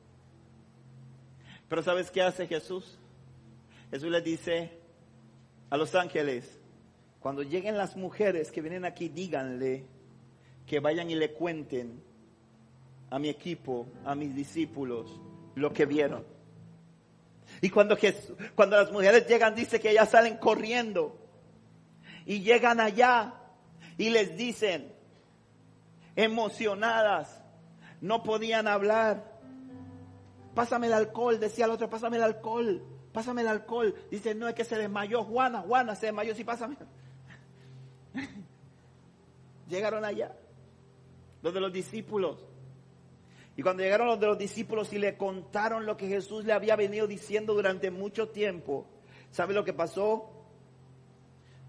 [SPEAKER 2] Pero ¿sabes qué hace Jesús? Jesús le dice a los ángeles, cuando lleguen las mujeres que vienen aquí, díganle que vayan y le cuenten a mi equipo, a mis discípulos, lo que vieron. Y cuando, Jesús, cuando las mujeres llegan, dice que ellas salen corriendo y llegan allá y les dicen, emocionadas, no podían hablar, pásame el alcohol, decía el otro, pásame el alcohol, pásame el alcohol. Dice, no es que se desmayó Juana, Juana se desmayó, sí, pásame. Llegaron allá, los de los discípulos. Y cuando llegaron los de los discípulos y le contaron lo que Jesús le había venido diciendo durante mucho tiempo, ¿sabe lo que pasó?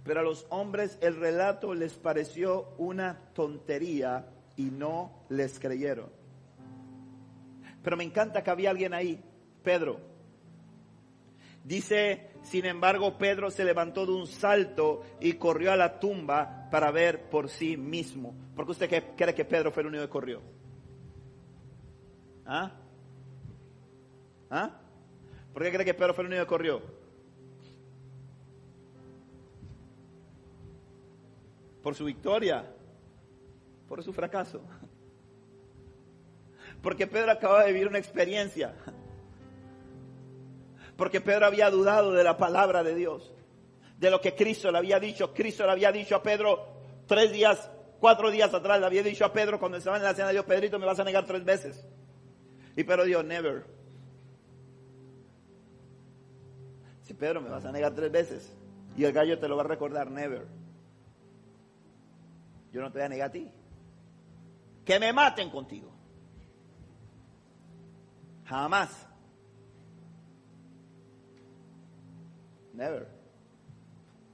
[SPEAKER 2] Pero a los hombres el relato les pareció una tontería y no les creyeron. Pero me encanta que había alguien ahí, Pedro. Dice, sin embargo, Pedro se levantó de un salto y corrió a la tumba para ver por sí mismo. ¿Por qué usted cree que Pedro fue el único que corrió? ¿Ah? ¿Ah? ¿Por qué cree que Pedro fue el único que corrió? Por su victoria, por su fracaso. Porque Pedro acaba de vivir una experiencia. Porque Pedro había dudado de la palabra de Dios, de lo que Cristo le había dicho. Cristo le había dicho a Pedro tres días, cuatro días atrás, le había dicho a Pedro cuando estaban en la cena, Dios, Pedrito, me vas a negar tres veces. Y Pedro dijo, never. Si Pedro me vas a negar tres veces. Y el gallo te lo va a recordar, never. Yo no te voy a negar a ti. Que me maten contigo. Jamás. Never.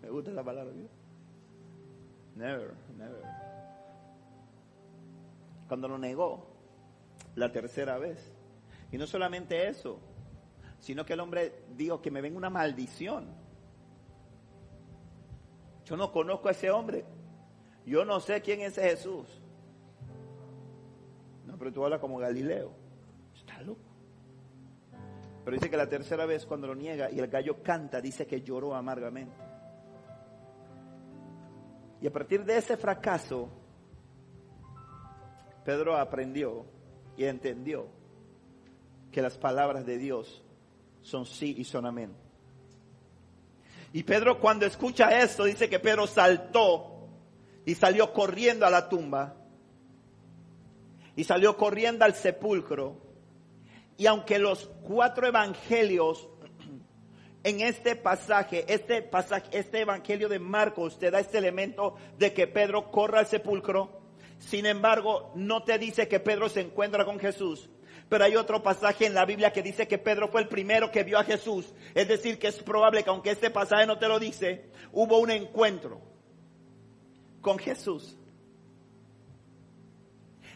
[SPEAKER 2] Me gusta esa palabra. Never, never. Cuando lo negó la tercera vez. Y no solamente eso, sino que el hombre dijo que me venga una maldición. Yo no conozco a ese hombre. Yo no sé quién es Jesús. No, pero tú hablas como Galileo. Está loco. Pero dice que la tercera vez cuando lo niega y el gallo canta, dice que lloró amargamente. Y a partir de ese fracaso, Pedro aprendió y entendió que las palabras de Dios son sí y son amén. Y Pedro cuando escucha esto dice que Pedro saltó y salió corriendo a la tumba y salió corriendo al sepulcro. Y aunque los cuatro evangelios en este pasaje, este pasaje, este evangelio de Marcos te da este elemento de que Pedro corra al sepulcro, sin embargo, no te dice que Pedro se encuentra con Jesús, pero hay otro pasaje en la Biblia que dice que Pedro fue el primero que vio a Jesús. Es decir, que es probable que aunque este pasaje no te lo dice, hubo un encuentro con Jesús.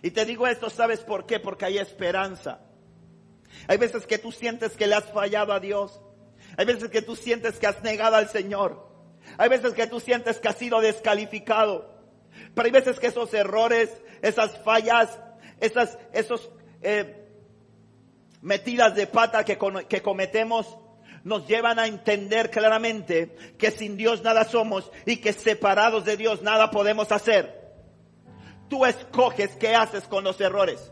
[SPEAKER 2] Y te digo esto, ¿sabes por qué? Porque hay esperanza. Hay veces que tú sientes que le has fallado a Dios. Hay veces que tú sientes que has negado al Señor. Hay veces que tú sientes que has sido descalificado. Pero hay veces que esos errores, esas fallas, esas, esos eh, metidas de pata que, que cometemos nos llevan a entender claramente que sin Dios nada somos y que separados de Dios nada podemos hacer. Tú escoges qué haces con los errores.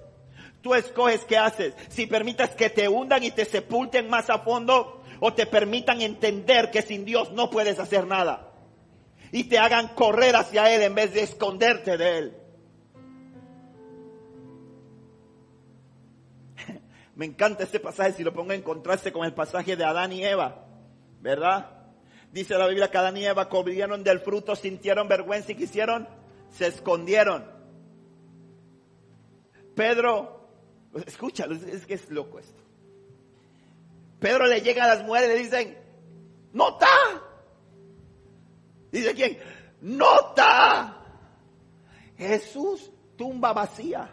[SPEAKER 2] Tú escoges qué haces. Si permitas que te hundan y te sepulten más a fondo o te permitan entender que sin Dios no puedes hacer nada. Y te hagan correr hacia Él en vez de esconderte de Él. Me encanta este pasaje si lo pongo en contraste con el pasaje de Adán y Eva, ¿verdad? Dice la Biblia que Adán y Eva comieron del fruto, sintieron vergüenza y quisieron, se escondieron. Pedro, escúchalo, es que es loco esto. Pedro le llega a las mujeres y le dicen, ¡Nota! Dice quién, ¡Nota! Jesús, tumba vacía.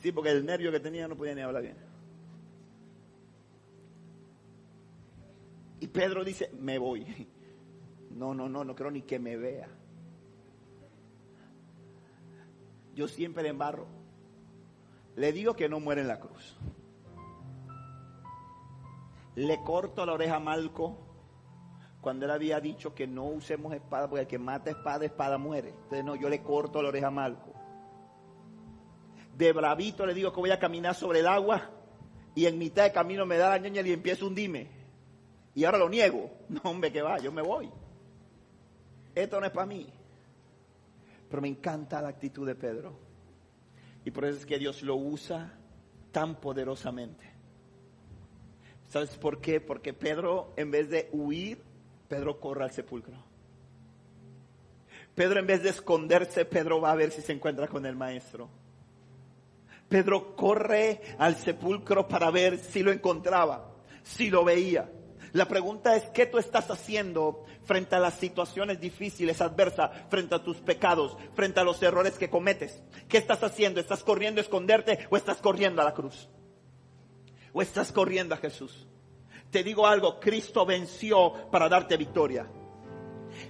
[SPEAKER 2] Sí, porque el nervio que tenía no podía ni hablar bien. Y Pedro dice, me voy. No, no, no, no creo ni que me vea. Yo siempre le embarro. Le digo que no muere en la cruz. Le corto la oreja a Malco cuando él había dicho que no usemos espada, porque el que mata espada, espada muere. Entonces no, yo le corto la oreja a Malco de bravito le digo que voy a caminar sobre el agua y en mitad de camino me da la ñoña y empiezo a hundirme. Y ahora lo niego. No, hombre, que va, yo me voy. Esto no es para mí. Pero me encanta la actitud de Pedro. Y por eso es que Dios lo usa tan poderosamente. ¿Sabes por qué? Porque Pedro, en vez de huir, Pedro corre al sepulcro. Pedro, en vez de esconderse, Pedro va a ver si se encuentra con el maestro. Pedro corre al sepulcro para ver si lo encontraba, si lo veía. La pregunta es, ¿qué tú estás haciendo frente a las situaciones difíciles, adversas, frente a tus pecados, frente a los errores que cometes? ¿Qué estás haciendo? ¿Estás corriendo a esconderte o estás corriendo a la cruz? ¿O estás corriendo a Jesús? Te digo algo, Cristo venció para darte victoria.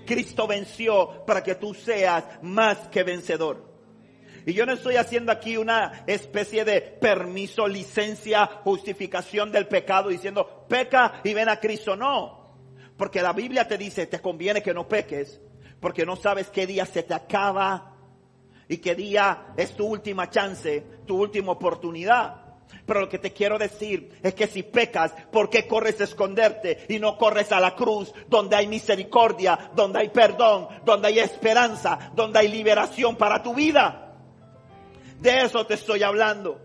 [SPEAKER 2] Cristo venció para que tú seas más que vencedor. Y yo no estoy haciendo aquí una especie de permiso, licencia, justificación del pecado diciendo, peca y ven a Cristo. No, porque la Biblia te dice, te conviene que no peques, porque no sabes qué día se te acaba y qué día es tu última chance, tu última oportunidad. Pero lo que te quiero decir es que si pecas, ¿por qué corres a esconderte y no corres a la cruz donde hay misericordia, donde hay perdón, donde hay esperanza, donde hay liberación para tu vida? De eso te estoy hablando.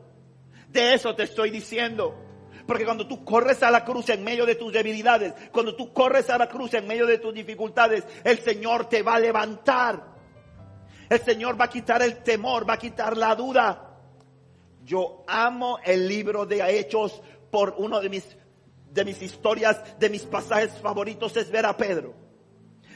[SPEAKER 2] De eso te estoy diciendo. Porque cuando tú corres a la cruz en medio de tus debilidades, cuando tú corres a la cruz en medio de tus dificultades, el Señor te va a levantar. El Señor va a quitar el temor, va a quitar la duda. Yo amo el libro de Hechos por uno de mis, de mis historias, de mis pasajes favoritos, es ver a Pedro.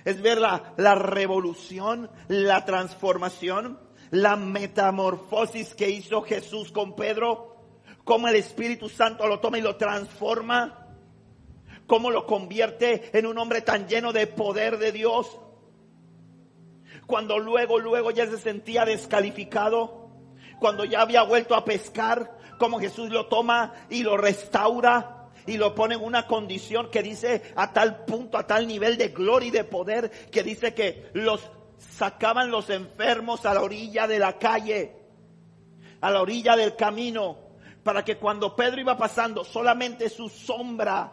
[SPEAKER 2] Es ver la, la revolución, la transformación, la metamorfosis que hizo Jesús con Pedro, cómo el Espíritu Santo lo toma y lo transforma, cómo lo convierte en un hombre tan lleno de poder de Dios. Cuando luego, luego ya se sentía descalificado, cuando ya había vuelto a pescar, como Jesús lo toma y lo restaura y lo pone en una condición que dice a tal punto, a tal nivel de gloria y de poder, que dice que los sacaban los enfermos a la orilla de la calle, a la orilla del camino, para que cuando Pedro iba pasando, solamente su sombra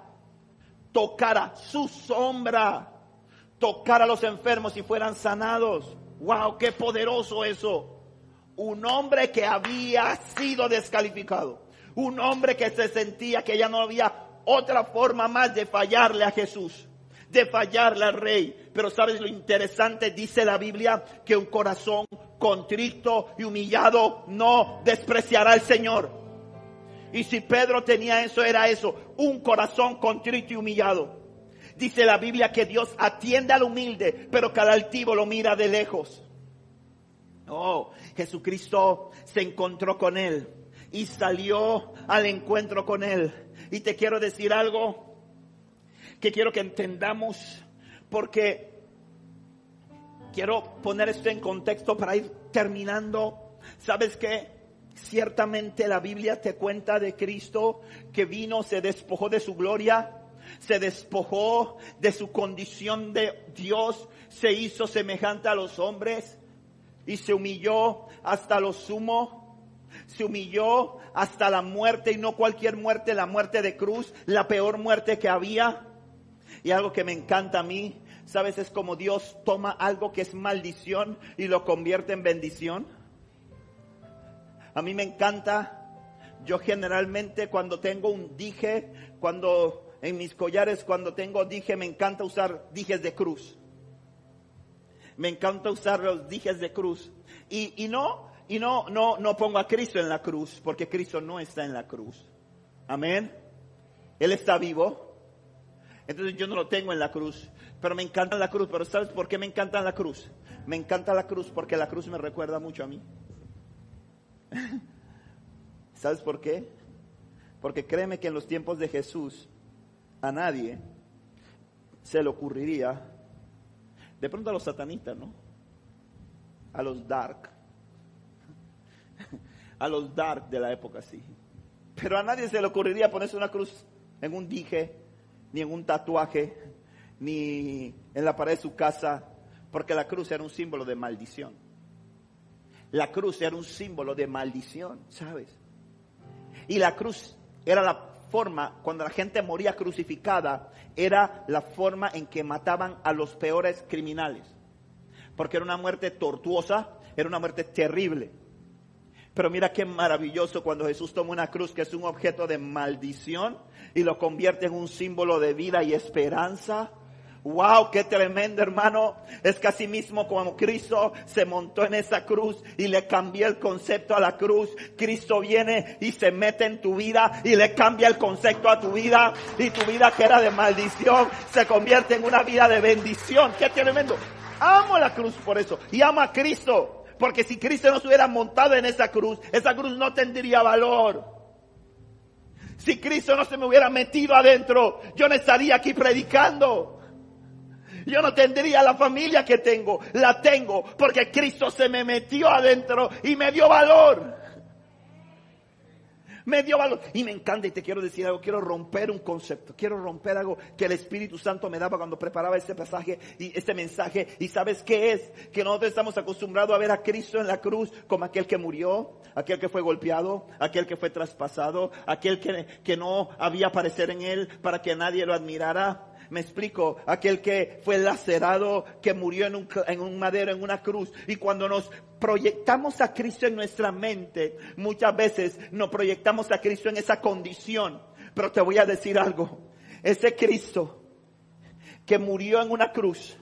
[SPEAKER 2] tocara, su sombra tocara a los enfermos y fueran sanados. ¡Wow! ¡Qué poderoso eso! un hombre que había sido descalificado, un hombre que se sentía que ya no había otra forma más de fallarle a Jesús, de fallarle al rey. Pero sabes lo interesante, dice la Biblia, que un corazón contrito y humillado no despreciará al Señor. Y si Pedro tenía eso, era eso, un corazón contrito y humillado. Dice la Biblia que Dios atiende al humilde, pero que al altivo lo mira de lejos. Oh, Jesucristo se encontró con él y salió al encuentro con él. Y te quiero decir algo que quiero que entendamos porque quiero poner esto en contexto para ir terminando. ¿Sabes qué? Ciertamente la Biblia te cuenta de Cristo que vino, se despojó de su gloria, se despojó de su condición de Dios, se hizo semejante a los hombres y se humilló hasta lo sumo. Se humilló hasta la muerte y no cualquier muerte, la muerte de cruz, la peor muerte que había. Y algo que me encanta a mí, ¿sabes? Es como Dios toma algo que es maldición y lo convierte en bendición. A mí me encanta, yo generalmente cuando tengo un dije, cuando en mis collares, cuando tengo dije, me encanta usar dijes de cruz. Me encanta usar los dijes de cruz. Y, y no, y no, no, no pongo a Cristo en la cruz, porque Cristo no está en la cruz. Amén. Él está vivo. Entonces yo no lo tengo en la cruz. Pero me encanta la cruz. Pero ¿sabes por qué me encanta la cruz? Me encanta la cruz porque la cruz me recuerda mucho a mí. ¿Sabes por qué? Porque créeme que en los tiempos de Jesús a nadie se le ocurriría de pronto a los satanistas, ¿no? A los dark. A los dark de la época, sí. Pero a nadie se le ocurriría ponerse una cruz en un dije, ni en un tatuaje, ni en la pared de su casa, porque la cruz era un símbolo de maldición. La cruz era un símbolo de maldición, ¿sabes? Y la cruz era la forma, cuando la gente moría crucificada, era la forma en que mataban a los peores criminales. Porque era una muerte tortuosa, era una muerte terrible. Pero mira qué maravilloso cuando Jesús toma una cruz que es un objeto de maldición y lo convierte en un símbolo de vida y esperanza. Wow, qué tremendo hermano. Es casi mismo como Cristo se montó en esa cruz y le cambió el concepto a la cruz. Cristo viene y se mete en tu vida y le cambia el concepto a tu vida y tu vida que era de maldición se convierte en una vida de bendición. Qué tremendo. Amo la cruz por eso y amo a Cristo. Porque si Cristo no se hubiera montado en esa cruz, esa cruz no tendría valor. Si Cristo no se me hubiera metido adentro, yo no estaría aquí predicando. Yo no tendría la familia que tengo. La tengo porque Cristo se me metió adentro y me dio valor. Me dio valor. Y me encanta y te quiero decir algo. Quiero romper un concepto. Quiero romper algo que el Espíritu Santo me daba cuando preparaba este pasaje y este mensaje. ¿Y sabes qué es? Que nosotros estamos acostumbrados a ver a Cristo en la cruz como aquel que murió, aquel que fue golpeado, aquel que fue traspasado, aquel que, que no había aparecer en él para que nadie lo admirara. Me explico, aquel que fue lacerado, que murió en un, en un madero, en una cruz. Y cuando nos proyectamos a Cristo en nuestra mente, muchas veces nos proyectamos a Cristo en esa condición. Pero te voy a decir algo, ese Cristo que murió en una cruz,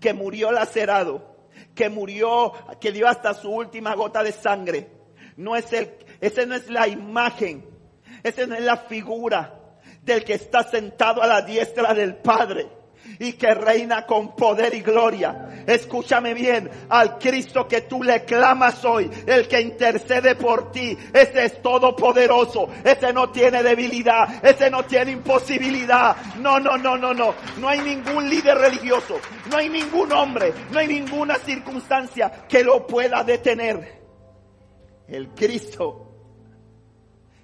[SPEAKER 2] que murió lacerado, que murió, que dio hasta su última gota de sangre, no es el, ese no es la imagen, esa no es la figura del que está sentado a la diestra del Padre y que reina con poder y gloria. Escúchame bien, al Cristo que tú le clamas hoy, el que intercede por ti, ese es todopoderoso, ese no tiene debilidad, ese no tiene imposibilidad. No, no, no, no, no. No hay ningún líder religioso, no hay ningún hombre, no hay ninguna circunstancia que lo pueda detener. El Cristo,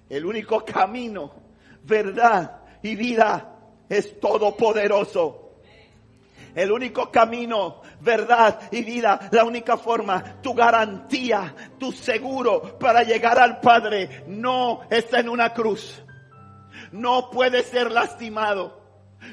[SPEAKER 2] el único camino, verdad y vida es todopoderoso. El único camino, verdad y vida, la única forma, tu garantía, tu seguro para llegar al Padre no está en una cruz. No puede ser lastimado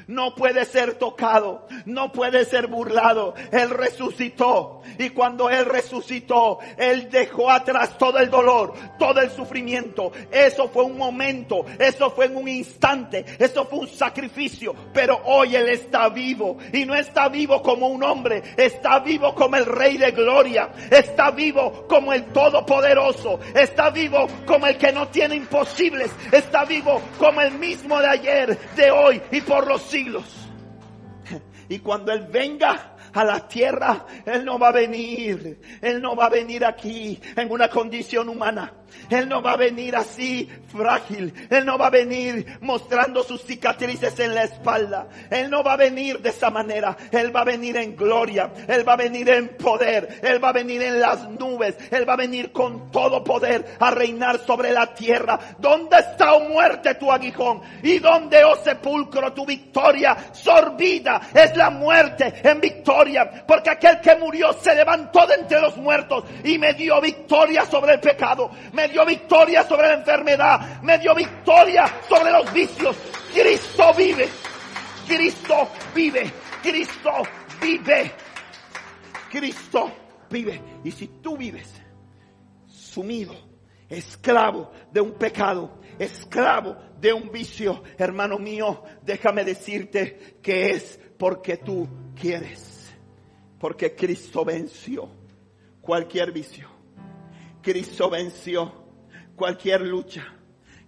[SPEAKER 2] no puede ser tocado, no puede ser burlado. Él resucitó. Y cuando Él resucitó, Él dejó atrás todo el dolor, todo el sufrimiento. Eso fue un momento, eso fue en un instante, eso fue un sacrificio, pero hoy Él está vivo. Y no está vivo como un hombre, está vivo como el Rey de Gloria, está vivo como el Todopoderoso, está vivo como el que no tiene imposibles, está vivo como el mismo de ayer, de hoy y por los siglos. Y cuando Él venga, a la tierra, Él no va a venir. Él no va a venir aquí en una condición humana. Él no va a venir así frágil. Él no va a venir mostrando sus cicatrices en la espalda. Él no va a venir de esa manera. Él va a venir en gloria. Él va a venir en poder. Él va a venir en las nubes. Él va a venir con todo poder a reinar sobre la tierra. ¿Dónde está, oh muerte, tu aguijón? ¿Y dónde, oh sepulcro, tu victoria? Sorbida es la muerte en victoria. Porque aquel que murió se levantó de entre los muertos y me dio victoria sobre el pecado dio victoria sobre la enfermedad, me dio victoria sobre los vicios. Cristo vive, Cristo vive, Cristo vive, Cristo vive. Y si tú vives sumido, esclavo de un pecado, esclavo de un vicio, hermano mío, déjame decirte que es porque tú quieres, porque Cristo venció cualquier vicio Cristo venció cualquier lucha.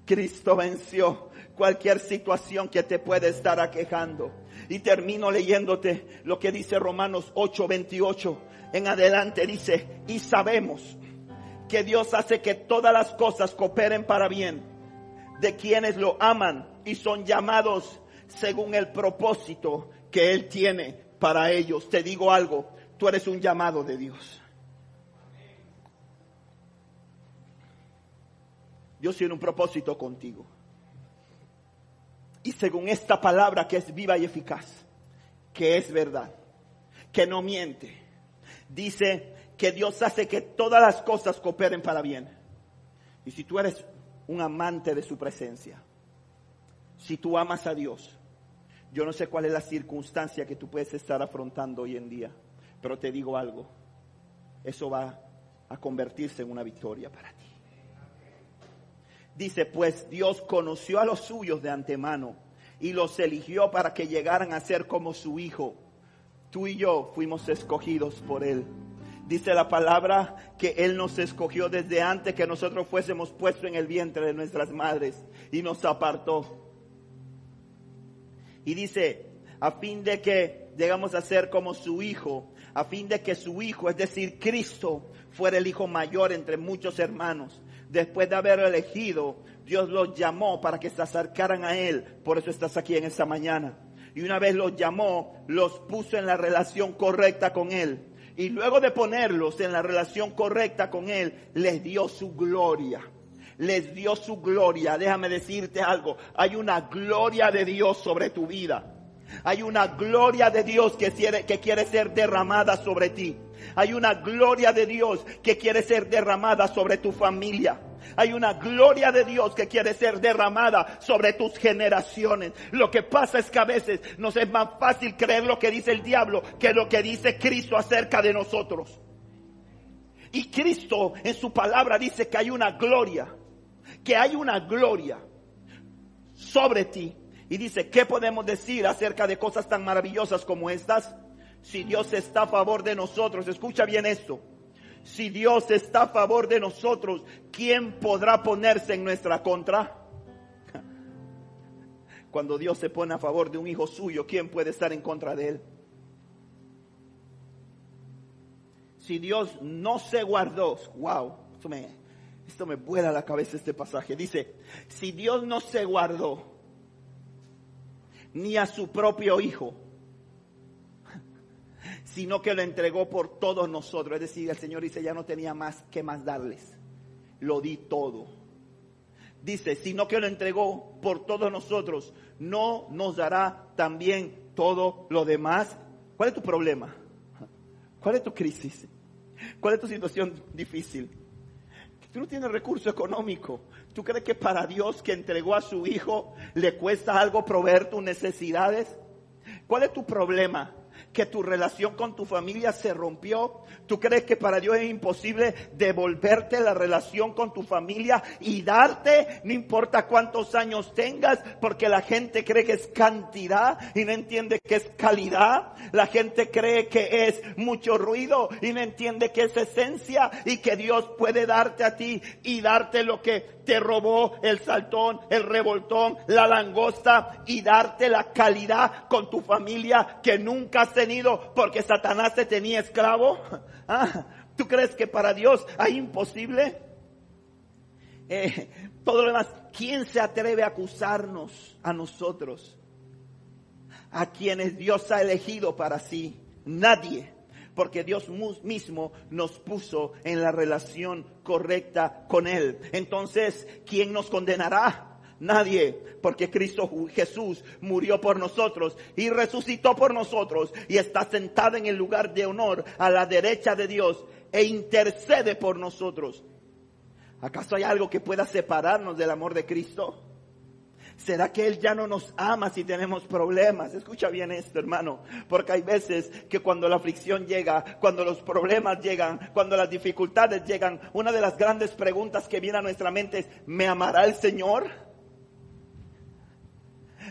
[SPEAKER 2] Cristo venció cualquier situación que te puede estar aquejando. Y termino leyéndote lo que dice Romanos 8:28. En adelante dice, y sabemos que Dios hace que todas las cosas cooperen para bien de quienes lo aman y son llamados según el propósito que Él tiene para ellos. Te digo algo, tú eres un llamado de Dios. Dios tiene un propósito contigo. Y según esta palabra que es viva y eficaz, que es verdad, que no miente, dice que Dios hace que todas las cosas cooperen para bien. Y si tú eres un amante de su presencia, si tú amas a Dios, yo no sé cuál es la circunstancia que tú puedes estar afrontando hoy en día, pero te digo algo, eso va a convertirse en una victoria para ti. Dice, pues Dios conoció a los suyos de antemano y los eligió para que llegaran a ser como su hijo. Tú y yo fuimos escogidos por Él. Dice la palabra que Él nos escogió desde antes que nosotros fuésemos puestos en el vientre de nuestras madres y nos apartó. Y dice, a fin de que llegamos a ser como su hijo, a fin de que su hijo, es decir, Cristo, fuera el hijo mayor entre muchos hermanos después de haber elegido, Dios los llamó para que se acercaran a Él. Por eso estás aquí en esta mañana. Y una vez los llamó, los puso en la relación correcta con Él. Y luego de ponerlos en la relación correcta con Él, les dio su gloria. les dio su gloria. Déjame decirte algo, hay una gloria de Dios sobre tu vida. Hay una gloria de Dios que quiere, que quiere ser derramada sobre ti. Hay una gloria de Dios que quiere ser derramada sobre tu familia. Hay una gloria de Dios que quiere ser derramada sobre tus generaciones. Lo que pasa es que a veces nos es más fácil creer lo que dice el diablo que lo que dice Cristo acerca de nosotros. Y Cristo en su palabra dice que hay una gloria, que hay una gloria sobre ti. Y dice, ¿qué podemos decir acerca de cosas tan maravillosas como estas? Si Dios está a favor de nosotros, escucha bien esto. Si Dios está a favor de nosotros, ¿quién podrá ponerse en nuestra contra? Cuando Dios se pone a favor de un hijo suyo, ¿quién puede estar en contra de él? Si Dios no se guardó, wow, esto me, esto me vuela la cabeza este pasaje. Dice, si Dios no se guardó ni a su propio hijo, sino que lo entregó por todos nosotros. Es decir, el Señor dice, ya no tenía más que más darles. Lo di todo. Dice, sino que lo entregó por todos nosotros, no nos dará también todo lo demás. ¿Cuál es tu problema? ¿Cuál es tu crisis? ¿Cuál es tu situación difícil? Tú no tienes recurso económico. ¿Tú crees que para Dios que entregó a su hijo le cuesta algo proveer tus necesidades? ¿Cuál es tu problema? Que tu relación con tu familia se rompió. Tú crees que para Dios es imposible devolverte la relación con tu familia y darte, no importa cuántos años tengas, porque la gente cree que es cantidad y no entiende que es calidad. La gente cree que es mucho ruido y no entiende que es esencia y que Dios puede darte a ti y darte lo que te robó el saltón, el revoltón, la langosta y darte la calidad con tu familia que nunca has tenido porque Satanás te tenía esclavo. Ah, ¿Tú crees que para Dios hay imposible? Eh, todo lo demás, ¿quién se atreve a acusarnos a nosotros? A quienes Dios ha elegido para sí. Nadie porque Dios mismo nos puso en la relación correcta con Él. Entonces, ¿quién nos condenará? Nadie, porque Cristo Jesús murió por nosotros y resucitó por nosotros y está sentado en el lugar de honor a la derecha de Dios e intercede por nosotros. ¿Acaso hay algo que pueda separarnos del amor de Cristo? ¿Será que Él ya no nos ama si tenemos problemas? Escucha bien esto, hermano, porque hay veces que cuando la aflicción llega, cuando los problemas llegan, cuando las dificultades llegan, una de las grandes preguntas que viene a nuestra mente es, ¿me amará el Señor?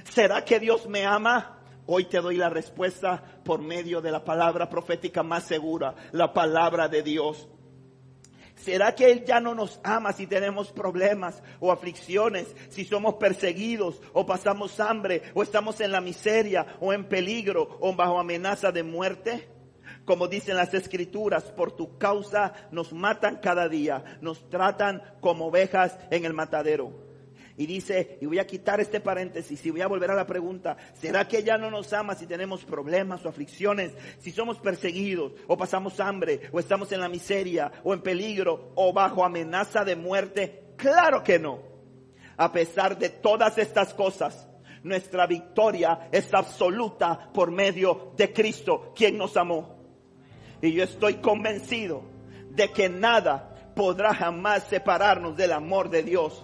[SPEAKER 2] ¿Será que Dios me ama? Hoy te doy la respuesta por medio de la palabra profética más segura, la palabra de Dios. ¿Será que Él ya no nos ama si tenemos problemas o aflicciones, si somos perseguidos o pasamos hambre o estamos en la miseria o en peligro o bajo amenaza de muerte? Como dicen las escrituras, por tu causa nos matan cada día, nos tratan como ovejas en el matadero. Y dice, y voy a quitar este paréntesis y voy a volver a la pregunta, ¿será que ella no nos ama si tenemos problemas o aflicciones, si somos perseguidos o pasamos hambre o estamos en la miseria o en peligro o bajo amenaza de muerte? Claro que no. A pesar de todas estas cosas, nuestra victoria es absoluta por medio de Cristo, quien nos amó. Y yo estoy convencido de que nada podrá jamás separarnos del amor de Dios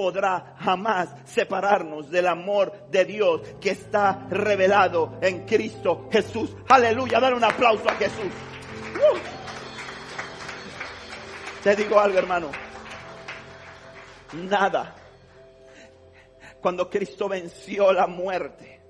[SPEAKER 2] podrá jamás separarnos del amor de Dios que está revelado en Cristo Jesús. Aleluya, dar un aplauso a Jesús. Uh. Te digo algo, hermano. Nada. Cuando Cristo venció la muerte.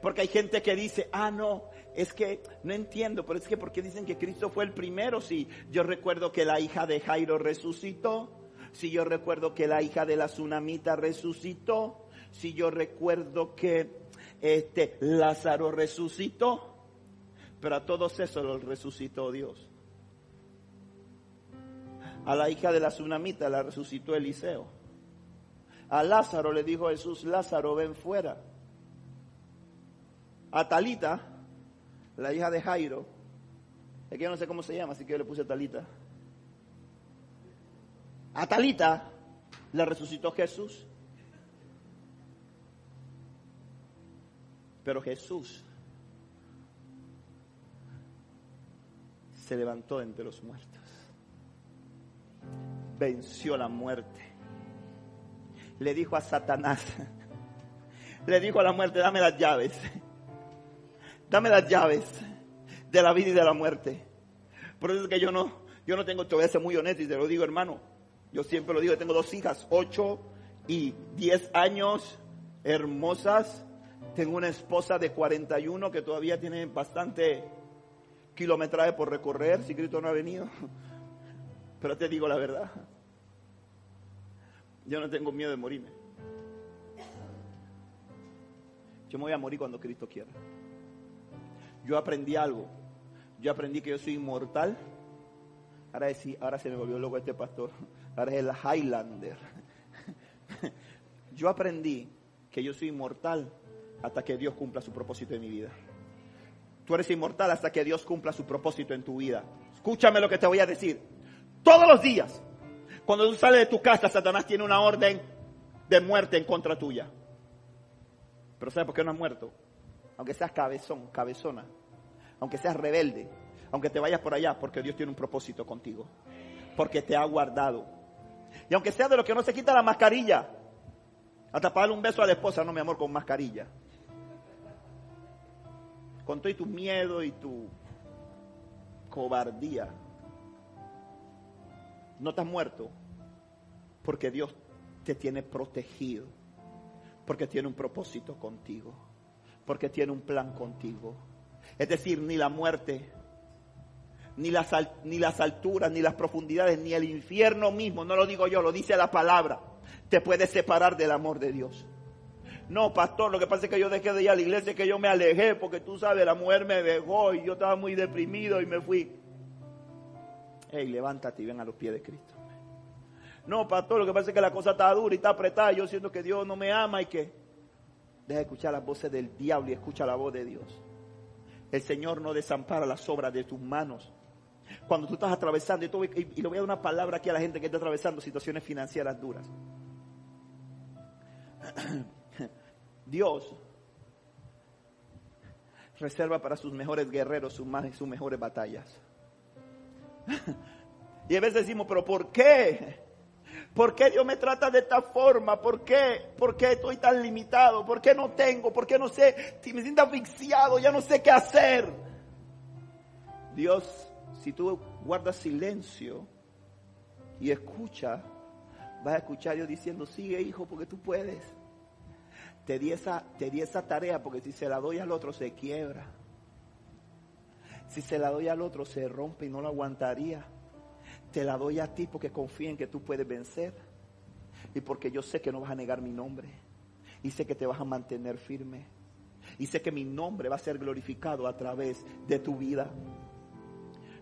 [SPEAKER 2] Porque hay gente que dice, ah, no, es que no entiendo, pero es que porque dicen que Cristo fue el primero, sí. Yo recuerdo que la hija de Jairo resucitó si yo recuerdo que la hija de la tsunamita resucitó, si yo recuerdo que este Lázaro resucitó, Pero a todos esos los resucitó Dios. A la hija de la tsunamita la resucitó Eliseo. A Lázaro le dijo Jesús, Lázaro, ven fuera. A Talita, la hija de Jairo, es que yo no sé cómo se llama, así que yo le puse Talita. A Talita la resucitó Jesús. Pero Jesús se levantó entre los muertos. Venció la muerte. Le dijo a Satanás, le dijo a la muerte, dame las llaves. Dame las llaves de la vida y de la muerte. Por eso es que yo no, yo no tengo, te voy a ser muy honesto y te lo digo hermano. Yo siempre lo digo, tengo dos hijas, ocho y diez años, hermosas. Tengo una esposa de 41 que todavía tiene bastante kilometraje por recorrer, si Cristo no ha venido. Pero te digo la verdad. Yo no tengo miedo de morirme. Yo me voy a morir cuando Cristo quiera. Yo aprendí algo. Yo aprendí que yo soy inmortal. Ahora, sí, ahora se me volvió loco este pastor. Ahora es el Highlander. Yo aprendí que yo soy inmortal hasta que Dios cumpla su propósito en mi vida. Tú eres inmortal hasta que Dios cumpla su propósito en tu vida. Escúchame lo que te voy a decir. Todos los días, cuando tú sales de tu casa, Satanás tiene una orden de muerte en contra tuya. Pero ¿sabes por qué no has muerto? Aunque seas cabezón, cabezona, aunque seas rebelde, aunque te vayas por allá, porque Dios tiene un propósito contigo. Porque te ha guardado. Y aunque sea de lo que no se quita la mascarilla, hasta para un beso a la esposa, no mi amor, con mascarilla. Con todo y tu miedo y tu cobardía. No has muerto porque Dios te tiene protegido. Porque tiene un propósito contigo. Porque tiene un plan contigo. Es decir, ni la muerte, ni las, ni las alturas, ni las profundidades, ni el infierno mismo, no lo digo yo, lo dice la palabra, te puede separar del amor de Dios. No, pastor, lo que pasa es que yo dejé de ir a la iglesia, que yo me alejé, porque tú sabes, la mujer me dejó y yo estaba muy deprimido y me fui. Hey, levántate y ven a los pies de Cristo. No, pastor, lo que pasa es que la cosa está dura y está apretada. Yo siento que Dios no me ama y que deja de escuchar las voces del diablo y escucha la voz de Dios. El Señor no desampara las obras de tus manos. Cuando tú estás atravesando, y, y le voy a dar una palabra aquí a la gente que está atravesando situaciones financieras duras. Dios reserva para sus mejores guerreros sus, sus mejores batallas. y a veces decimos, pero ¿por qué? ¿Por qué Dios me trata de esta forma? ¿Por qué? ¿Por qué estoy tan limitado? ¿Por qué no tengo? ¿Por qué no sé? Si me siento asfixiado, ya no sé qué hacer. Dios, si tú guardas silencio y escucha, vas a escuchar Dios diciendo, sigue hijo, porque tú puedes. Te di, esa, te di esa tarea porque si se la doy al otro se quiebra. Si se la doy al otro se rompe y no lo aguantaría. Te la doy a ti porque confío en que tú puedes vencer. Y porque yo sé que no vas a negar mi nombre. Y sé que te vas a mantener firme. Y sé que mi nombre va a ser glorificado a través de tu vida.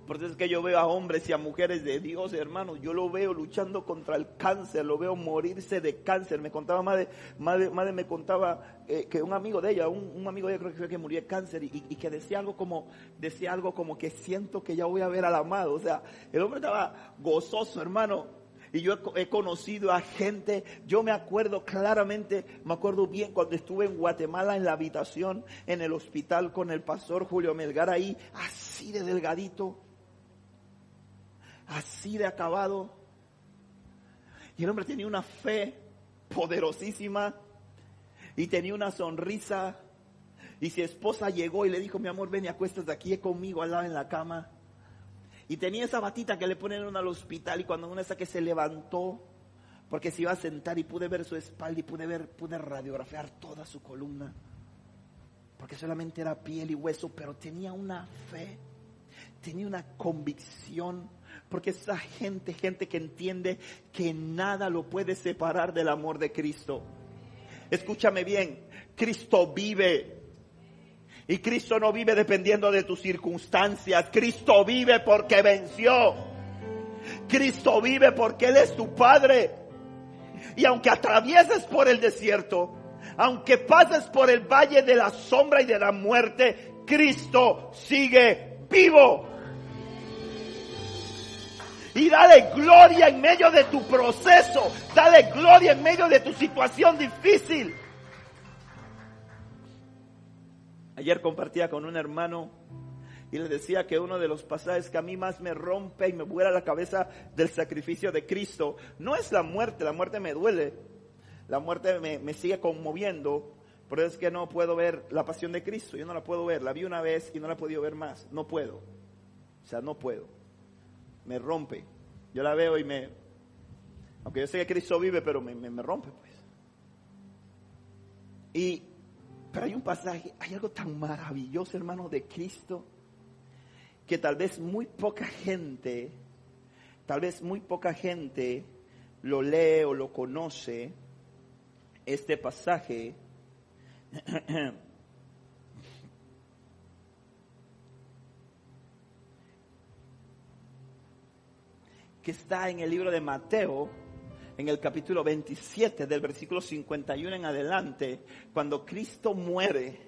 [SPEAKER 2] Por eso es que yo veo a hombres y a mujeres de Dios, hermanos. Yo lo veo luchando contra el cáncer, lo veo morirse de cáncer. Me contaba madre, madre, madre me contaba eh, que un amigo de ella, un, amigo de ella creo que que murió de cáncer y, que decía algo como, decía algo como que siento que ya voy a ver al amado. O sea, el hombre estaba gozoso, hermano. Y yo he conocido a gente, yo me acuerdo claramente, me acuerdo bien cuando estuve en Guatemala en la habitación, en el hospital con el pastor Julio Melgar ahí, así de delgadito así de acabado. Y el hombre tenía una fe poderosísima y tenía una sonrisa. Y su esposa llegó y le dijo, mi amor, ven y acuéstate aquí conmigo al lado en la cama. Y tenía esa batita que le ponen al hospital y cuando una esa que se levantó, porque se iba a sentar y pude ver su espalda y pude ver, pude radiografiar toda su columna. Porque solamente era piel y hueso, pero tenía una fe, tenía una convicción porque esa gente, gente que entiende que nada lo puede separar del amor de Cristo. Escúchame bien, Cristo vive. Y Cristo no vive dependiendo de tus circunstancias. Cristo vive porque venció. Cristo vive porque Él es tu Padre. Y aunque atravieses por el desierto, aunque pases por el valle de la sombra y de la muerte, Cristo sigue vivo. Y dale gloria en medio de tu proceso. Dale gloria en medio de tu situación difícil. Ayer compartía con un hermano y le decía que uno de los pasajes que a mí más me rompe y me vuela la cabeza del sacrificio de Cristo no es la muerte, la muerte me duele, la muerte me, sigue conmoviendo, pero es que no puedo ver la pasión de Cristo, yo no la puedo ver, la vi una vez y no la he podido ver más, no puedo, o sea, no puedo, me rompe, yo la veo y me, aunque yo sé que Cristo vive, pero me, me rompe pues. Y pero hay un pasaje, hay algo tan maravilloso, hermano, de Cristo, que tal vez muy poca gente, tal vez muy poca gente lo lee o lo conoce, este pasaje. que está en el libro de Mateo, en el capítulo 27 del versículo 51 en adelante, cuando Cristo muere,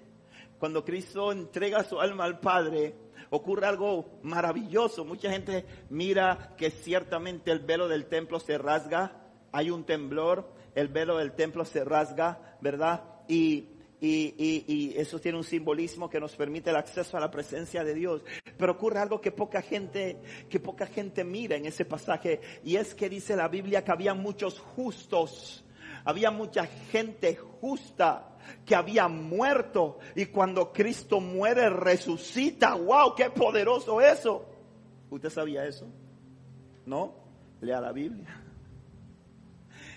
[SPEAKER 2] cuando Cristo entrega su alma al Padre, ocurre algo maravilloso. Mucha gente mira que ciertamente el velo del templo se rasga, hay un temblor, el velo del templo se rasga, ¿verdad? Y y, eso tiene un simbolismo que nos permite el acceso a la presencia de Dios. Pero ocurre algo que poca gente, que poca gente mira en ese pasaje, y es que dice la Biblia que había muchos justos, había mucha gente justa que había muerto, y cuando Cristo muere resucita. ¡Wow! ¡Qué poderoso eso! ¿Usted sabía eso? ¿No? Lea la Biblia.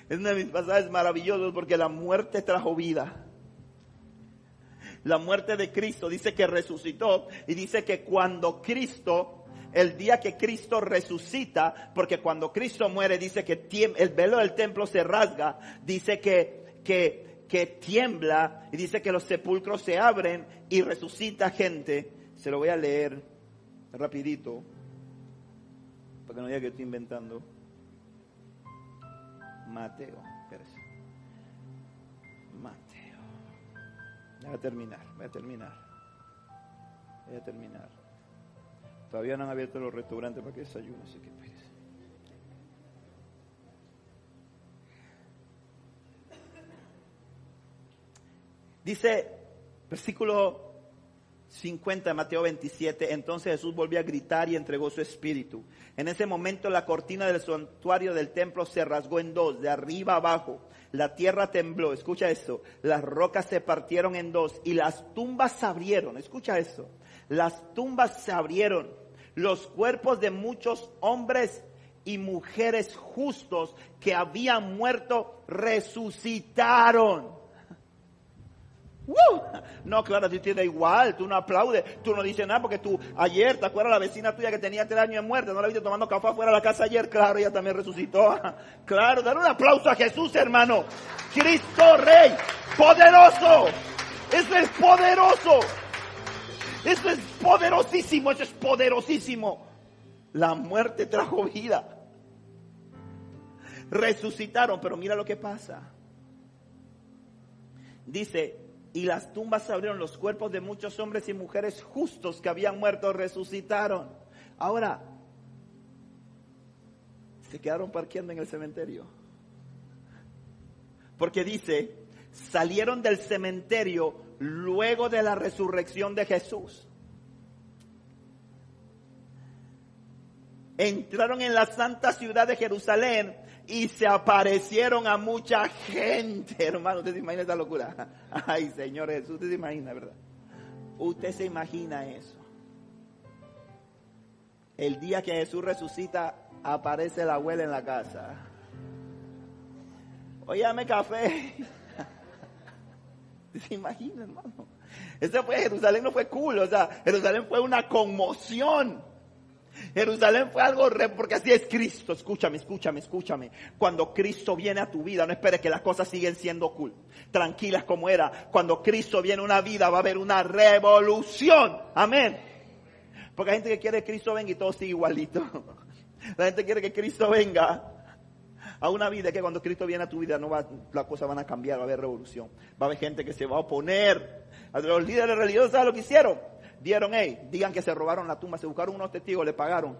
[SPEAKER 2] Es uno de mis pasajes maravillosos porque la muerte trajo vida la muerte de Cristo, dice que resucitó y dice que cuando Cristo, el día que Cristo resucita, porque cuando Cristo muere dice que el velo del templo se rasga, dice que, que, que tiembla y dice que los sepulcros se abren y resucita gente. Se lo voy a leer rapidito, para que no diga que estoy inventando. Mateo. Voy a terminar, voy a terminar. Voy a terminar. Todavía no han abierto los restaurantes para que desayunen, así que Dice, versículo 50 de Mateo 27, entonces Jesús volvió a gritar y entregó su espíritu. En ese momento la cortina del santuario del templo se rasgó en dos, de arriba abajo. La tierra tembló, escucha esto, las rocas se partieron en dos y las tumbas se abrieron, escucha esto, las tumbas se abrieron, los cuerpos de muchos hombres y mujeres justos que habían muerto resucitaron. No, claro, a ti te da igual, tú no aplaudes, tú no dices nada porque tú ayer, ¿te acuerdas la vecina tuya que tenía tres años de muerte? ¿No la viste tomando café afuera de la casa ayer? Claro, ella también resucitó. Claro, dar un aplauso a Jesús, hermano. Cristo Rey, poderoso. Eso es poderoso. Eso es poderosísimo, eso es poderosísimo. La muerte trajo vida. Resucitaron, pero mira lo que pasa. Dice, y las tumbas se abrieron, los cuerpos de muchos hombres y mujeres justos que habían muerto resucitaron. Ahora, se quedaron parqueando en el cementerio. Porque dice, salieron del cementerio luego de la resurrección de Jesús. Entraron en la santa ciudad de Jerusalén y se aparecieron a mucha gente, hermano. ¿Usted se imagina esa locura? Ay, Señor Jesús, usted se imagina, ¿verdad? Usted se imagina eso. El día que Jesús resucita, aparece la abuela en la casa. Óyame café. ¿Se imagina, hermano? Ese fue Jerusalén, no fue cool, o sea, Jerusalén fue una conmoción. Jerusalén fue algo re, porque así es Cristo. Escúchame, escúchame, escúchame. Cuando Cristo viene a tu vida, no esperes que las cosas siguen siendo cool. Tranquilas como era. Cuando Cristo viene a una vida, va a haber una revolución. Amén. Porque hay gente que quiere que Cristo venga y todo sigue igualito. La gente quiere que Cristo venga a una vida que cuando Cristo viene a tu vida no va, las cosas van a cambiar, va a haber revolución. Va a haber gente que se va a oponer. Los líderes religiosos, ¿sabes lo que hicieron? Dieron, hey, digan que se robaron la tumba, se buscaron unos testigos, le pagaron,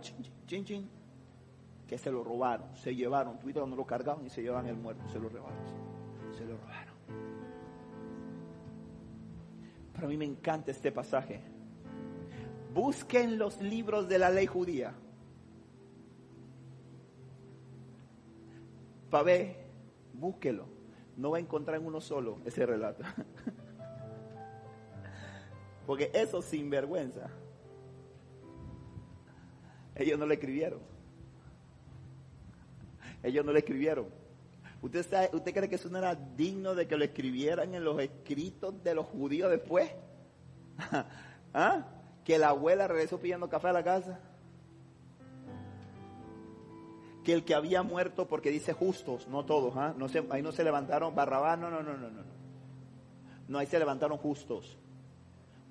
[SPEAKER 2] que se lo robaron, se llevaron. Tú cuando lo cargaban y se llevan el muerto, se lo robaron, se lo robaron. Para mí me encanta este pasaje. Busquen los libros de la ley judía. Ver, búsquelo. No va a encontrar en uno solo ese relato. Porque eso sinvergüenza. Ellos no le escribieron. Ellos no le escribieron. ¿Usted, ¿Usted cree que eso no era digno de que lo escribieran en los escritos de los judíos después? ¿Ah? Que la abuela regresó pidiendo café a la casa. Que el que había muerto, porque dice justos, no todos, ¿ah? no ahí no se levantaron Barrabás, no, no, no, no, no. No, ahí se levantaron justos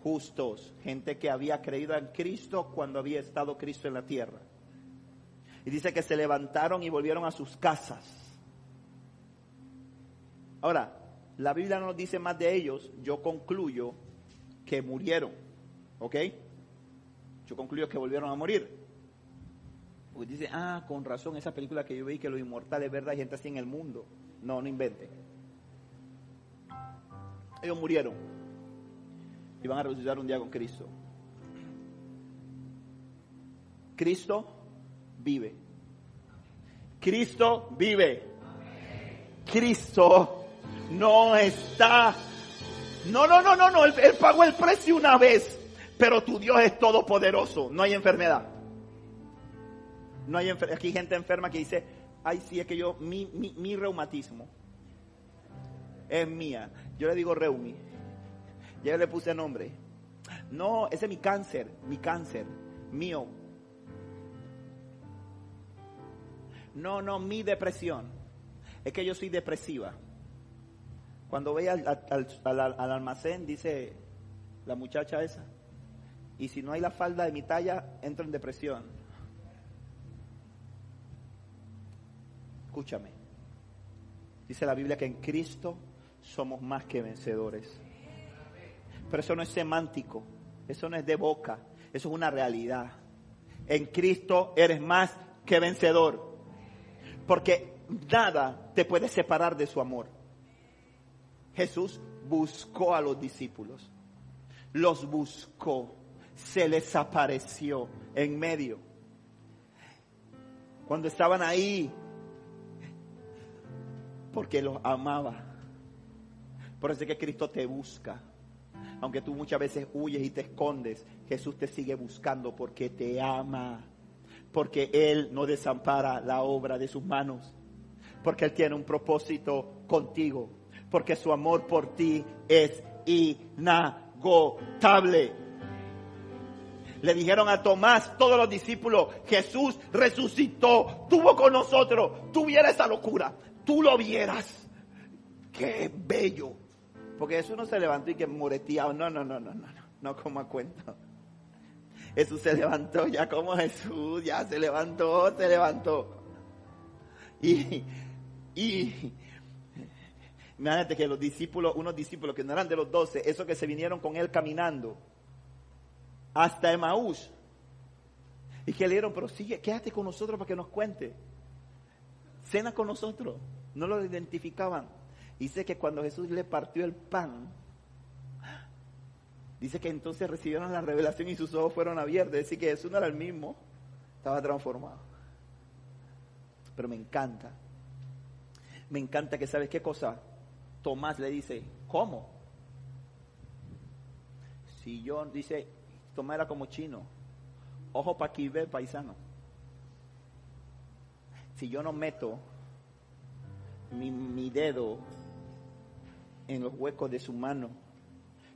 [SPEAKER 2] justos, gente que había creído en Cristo cuando había estado Cristo en la tierra. Y dice que se levantaron y volvieron a sus casas. Ahora, la Biblia no nos dice más de ellos, yo concluyo que murieron, ¿ok? Yo concluyo que volvieron a morir. Pues dice, ah, con razón, esa película que yo vi que los inmortales, verdad, hay gente así en el mundo. No, no invente. Ellos murieron y van a resucitar un día con Cristo. Cristo vive. Cristo vive. Cristo no está. No, no, no, no, no. Él, pagó el precio una vez. Pero tu Dios es todopoderoso. No hay enfermedad. No hay enfermedad. Aquí hay gente enferma que dice, ay, sí, es que yo, mi, mi, mi reumatismo es mía. Yo le digo reumi. Ya le puse nombre. No, ese es mi cáncer, mi cáncer, mío. No, no, mi depresión. Es que yo soy depresiva. Cuando voy al, almacén, dice la muchacha esa, y si no hay la falda de mi talla, entro en depresión. Escúchame. Dice la Biblia que en Cristo somos más que vencedores. Pero eso no es semántico, eso no es de boca, eso es una realidad. En Cristo eres más que vencedor. Porque nada te puede separar de su amor. Jesús buscó a los discípulos, los buscó, se les apareció en medio. Cuando estaban ahí, porque los amaba. Por eso es que Cristo te busca aunque tú muchas veces huyes y te escondes, Jesús te sigue buscando porque te ama, porque Él no desampara la obra de sus manos, porque Él tiene un propósito contigo, porque su amor por ti es inagotable. Le dijeron a Tomás, todos los discípulos, Jesús resucitó, tuvo con nosotros, tuviera esa locura, tú lo vieras. Qué bello porque Jesús no se levantó y que moreteaba. No, no, no, no, no, no, no como a cuento. Jesús se levantó ya como Jesús, ya se levantó, se levantó. Y, y, imagínate que los discípulos, unos discípulos que no eran de los doce, esos que se vinieron con él caminando hasta Emaús, y que le dieron, pero sigue, quédate con nosotros para que nos cuente. Cena con nosotros. No lo identificaban. Dice que cuando Jesús le partió el pan, dice que entonces recibieron la revelación y sus ojos fueron abiertos. Es decir, que Jesús no era el mismo, estaba transformado. Pero me encanta. Me encanta que, ¿sabes qué cosa? Tomás le dice, ¿cómo? Si yo, dice, Tomás era como chino, ojo para aquí ve paisano. Si yo no meto mi, mi dedo en los huecos de su mano.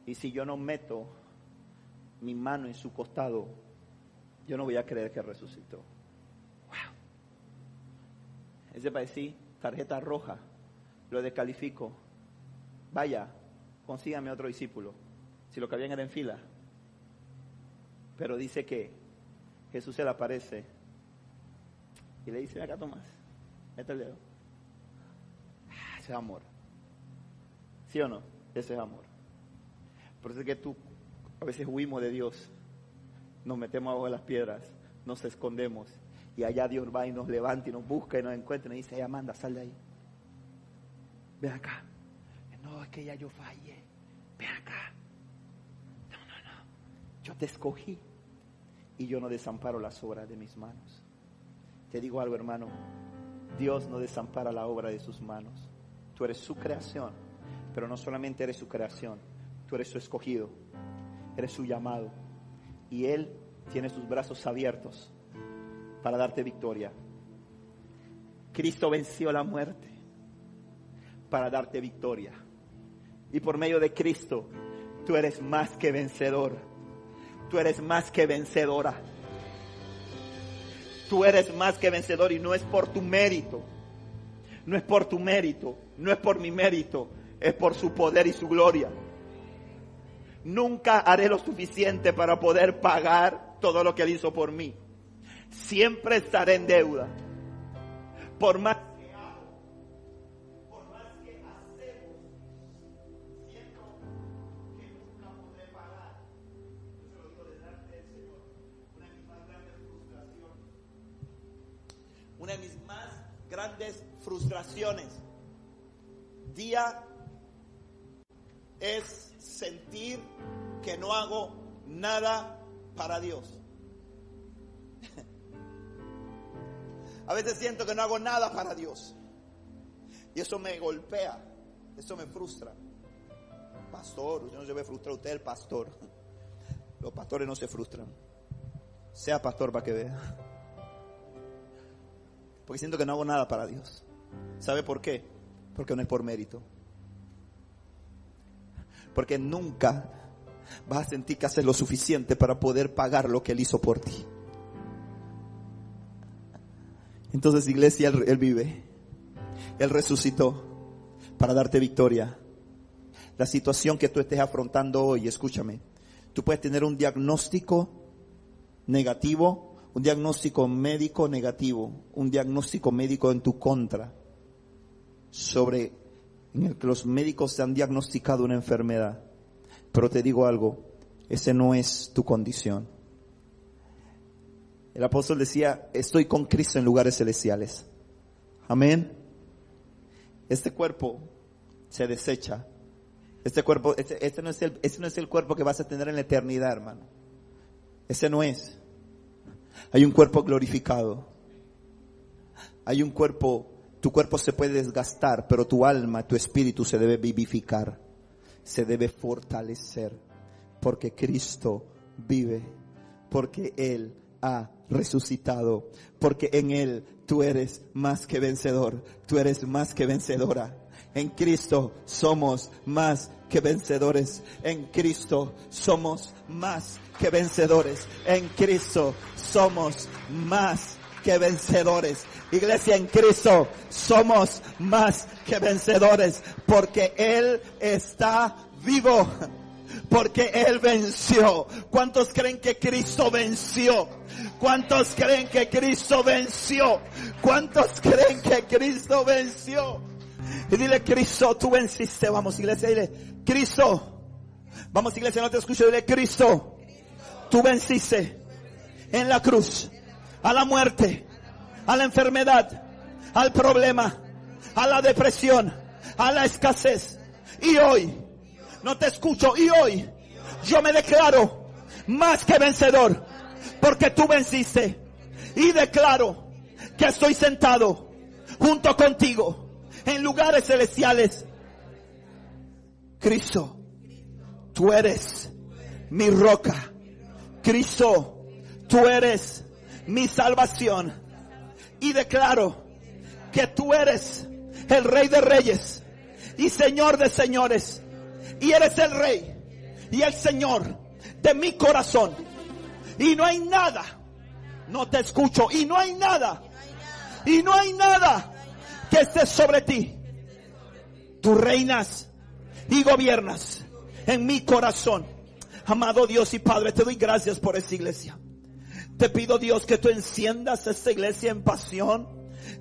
[SPEAKER 2] Y si yo no meto mi mano en su costado, yo no voy a creer que resucitó. Wow. Ese decir, tarjeta roja, lo descalifico. Vaya, consígame otro discípulo. Si lo que habían era en fila. Pero dice que Jesús se le aparece y le dice, acá Tomás, mete el dedo. Ah, ese es amor. ¿Sí o no? Ese es amor. Por eso es que tú a veces huimos de Dios, nos metemos abajo de las piedras, nos escondemos y allá Dios va y nos levanta y nos busca y nos encuentra y dice, Amanda, sal de ahí. Ven acá. No, es que ya yo fallé. Ven acá. No, no, no. Yo te escogí y yo no desamparo las obras de mis manos. Te digo algo, hermano. Dios no desampara la obra de sus manos. Tú eres su creación, pero no solamente eres su creación, tú eres su escogido, eres su llamado. Y Él tiene sus brazos abiertos para darte victoria. Cristo venció la muerte para darte victoria. Y por medio de Cristo, tú eres más que vencedor. Tú eres más que vencedora. Tú eres más que vencedor y no es por tu mérito. No es por tu mérito, no es por mi mérito, es por su poder y su gloria. Nunca haré lo suficiente para poder pagar todo lo que Él hizo por mí. Siempre estaré en deuda. Por más A veces siento que no hago nada para Dios. Y eso me golpea, eso me frustra. Pastor, usted no se ve frustrado, usted el pastor. Los pastores no se frustran. Sea pastor para que vea. Porque siento que no hago nada para Dios. ¿Sabe por qué? Porque no es por mérito. Porque nunca vas a sentir que haces lo suficiente para poder pagar lo que Él hizo por ti. Entonces, iglesia, él, vive. Él resucitó para darte victoria. La situación que tú estés afrontando hoy, escúchame, tú puedes tener un diagnóstico negativo, un diagnóstico médico negativo, un diagnóstico médico en tu contra, sobre en el que los médicos te han diagnosticado una enfermedad. Pero te digo algo, ese no es tu condición. El apóstol decía, estoy con Cristo en lugares celestiales. Amén. Este cuerpo se desecha. Este cuerpo, este, este, no es el, este no es el cuerpo que vas a tener en la eternidad, hermano. Ese no es. Hay un cuerpo glorificado. Hay un cuerpo, tu cuerpo se puede desgastar, pero tu alma, tu espíritu se debe vivificar. Se debe fortalecer. Porque Cristo vive. Porque Él resucitado, porque en Él tú eres más que vencedor, tú eres más que vencedora. En Cristo somos más que vencedores. En Cristo somos más que vencedores. En Cristo somos más que vencedores. Iglesia en Cristo somos más que vencedores porque Él está vivo porque Él venció. ¿Cuántos creen que Cristo venció? ¿Cuántos creen que Cristo venció? ¿Cuántos creen que Cristo venció? Y dile, Cristo, tú venciste. Vamos, iglesia, dile, Cristo. Vamos, iglesia, no te escucho. Dile, Cristo, tú venciste en la cruz, a la muerte, a la enfermedad, al problema, a la depresión, a la escasez. Y hoy, no te escucho, y hoy yo me declaro más que vencedor porque tú venciste. Y declaro que estoy sentado junto contigo en lugares celestiales. Cristo, tú eres mi roca. Cristo, tú eres mi salvación. Y declaro que tú eres el rey de reyes y señor de señores. Y eres el rey y el señor de mi corazón. Y no hay nada No te escucho. Y no hay nada. Y no hay nada que esté sobre ti. Tú reinas y gobiernas en mi corazón. Amado Dios y Padre, te doy gracias por esta iglesia. Te pido Dios que tú enciendas esta iglesia en pasión.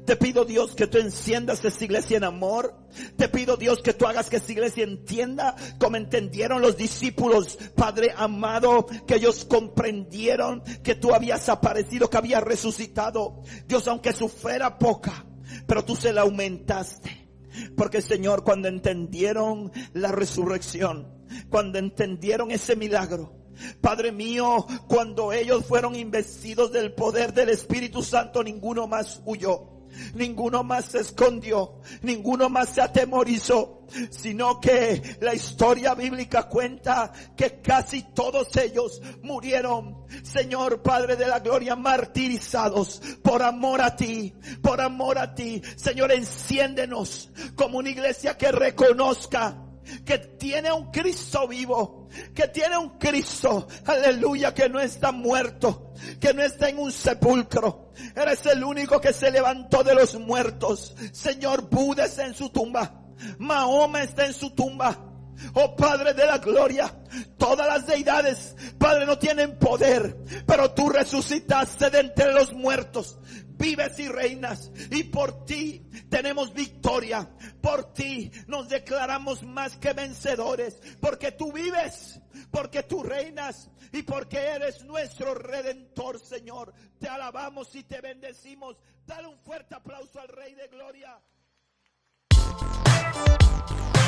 [SPEAKER 2] Te pido Dios que tú enciendas esta iglesia en amor. Te pido Dios que tú hagas que esta iglesia entienda como entendieron los discípulos, Padre amado, que ellos comprendieron que tú habías aparecido, que habías resucitado. Dios, aunque su fe era poca, pero tú se la aumentaste. Porque Señor, cuando entendieron la resurrección, cuando entendieron ese milagro, Padre mío, cuando ellos fueron investidos del poder del Espíritu Santo, ninguno más huyó. Ninguno más se escondió, ninguno más se atemorizó, sino que la historia bíblica cuenta que casi todos ellos murieron, Señor Padre de la Gloria, martirizados por amor a ti, por amor a ti. Señor, enciéndenos como una iglesia que reconozca que tiene un Cristo vivo, que tiene un Cristo, aleluya, que no está muerto, que no está en un sepulcro. Eres el único que se levantó de los muertos. Señor, Buda está en su tumba. Mahoma está en su tumba. Oh Padre de la gloria, todas las deidades, Padre, no tienen poder, pero tú resucitaste de entre los muertos vives y reinas y por ti tenemos victoria. Por ti nos declaramos más que vencedores porque tú vives, porque tú reinas y porque eres nuestro redentor, Señor. Te alabamos y te bendecimos. Dale un fuerte aplauso al Rey de Gloria.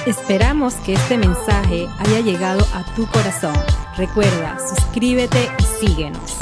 [SPEAKER 1] Esperamos que este mensaje haya llegado a tu corazón. Recuerda, suscríbete y síguenos.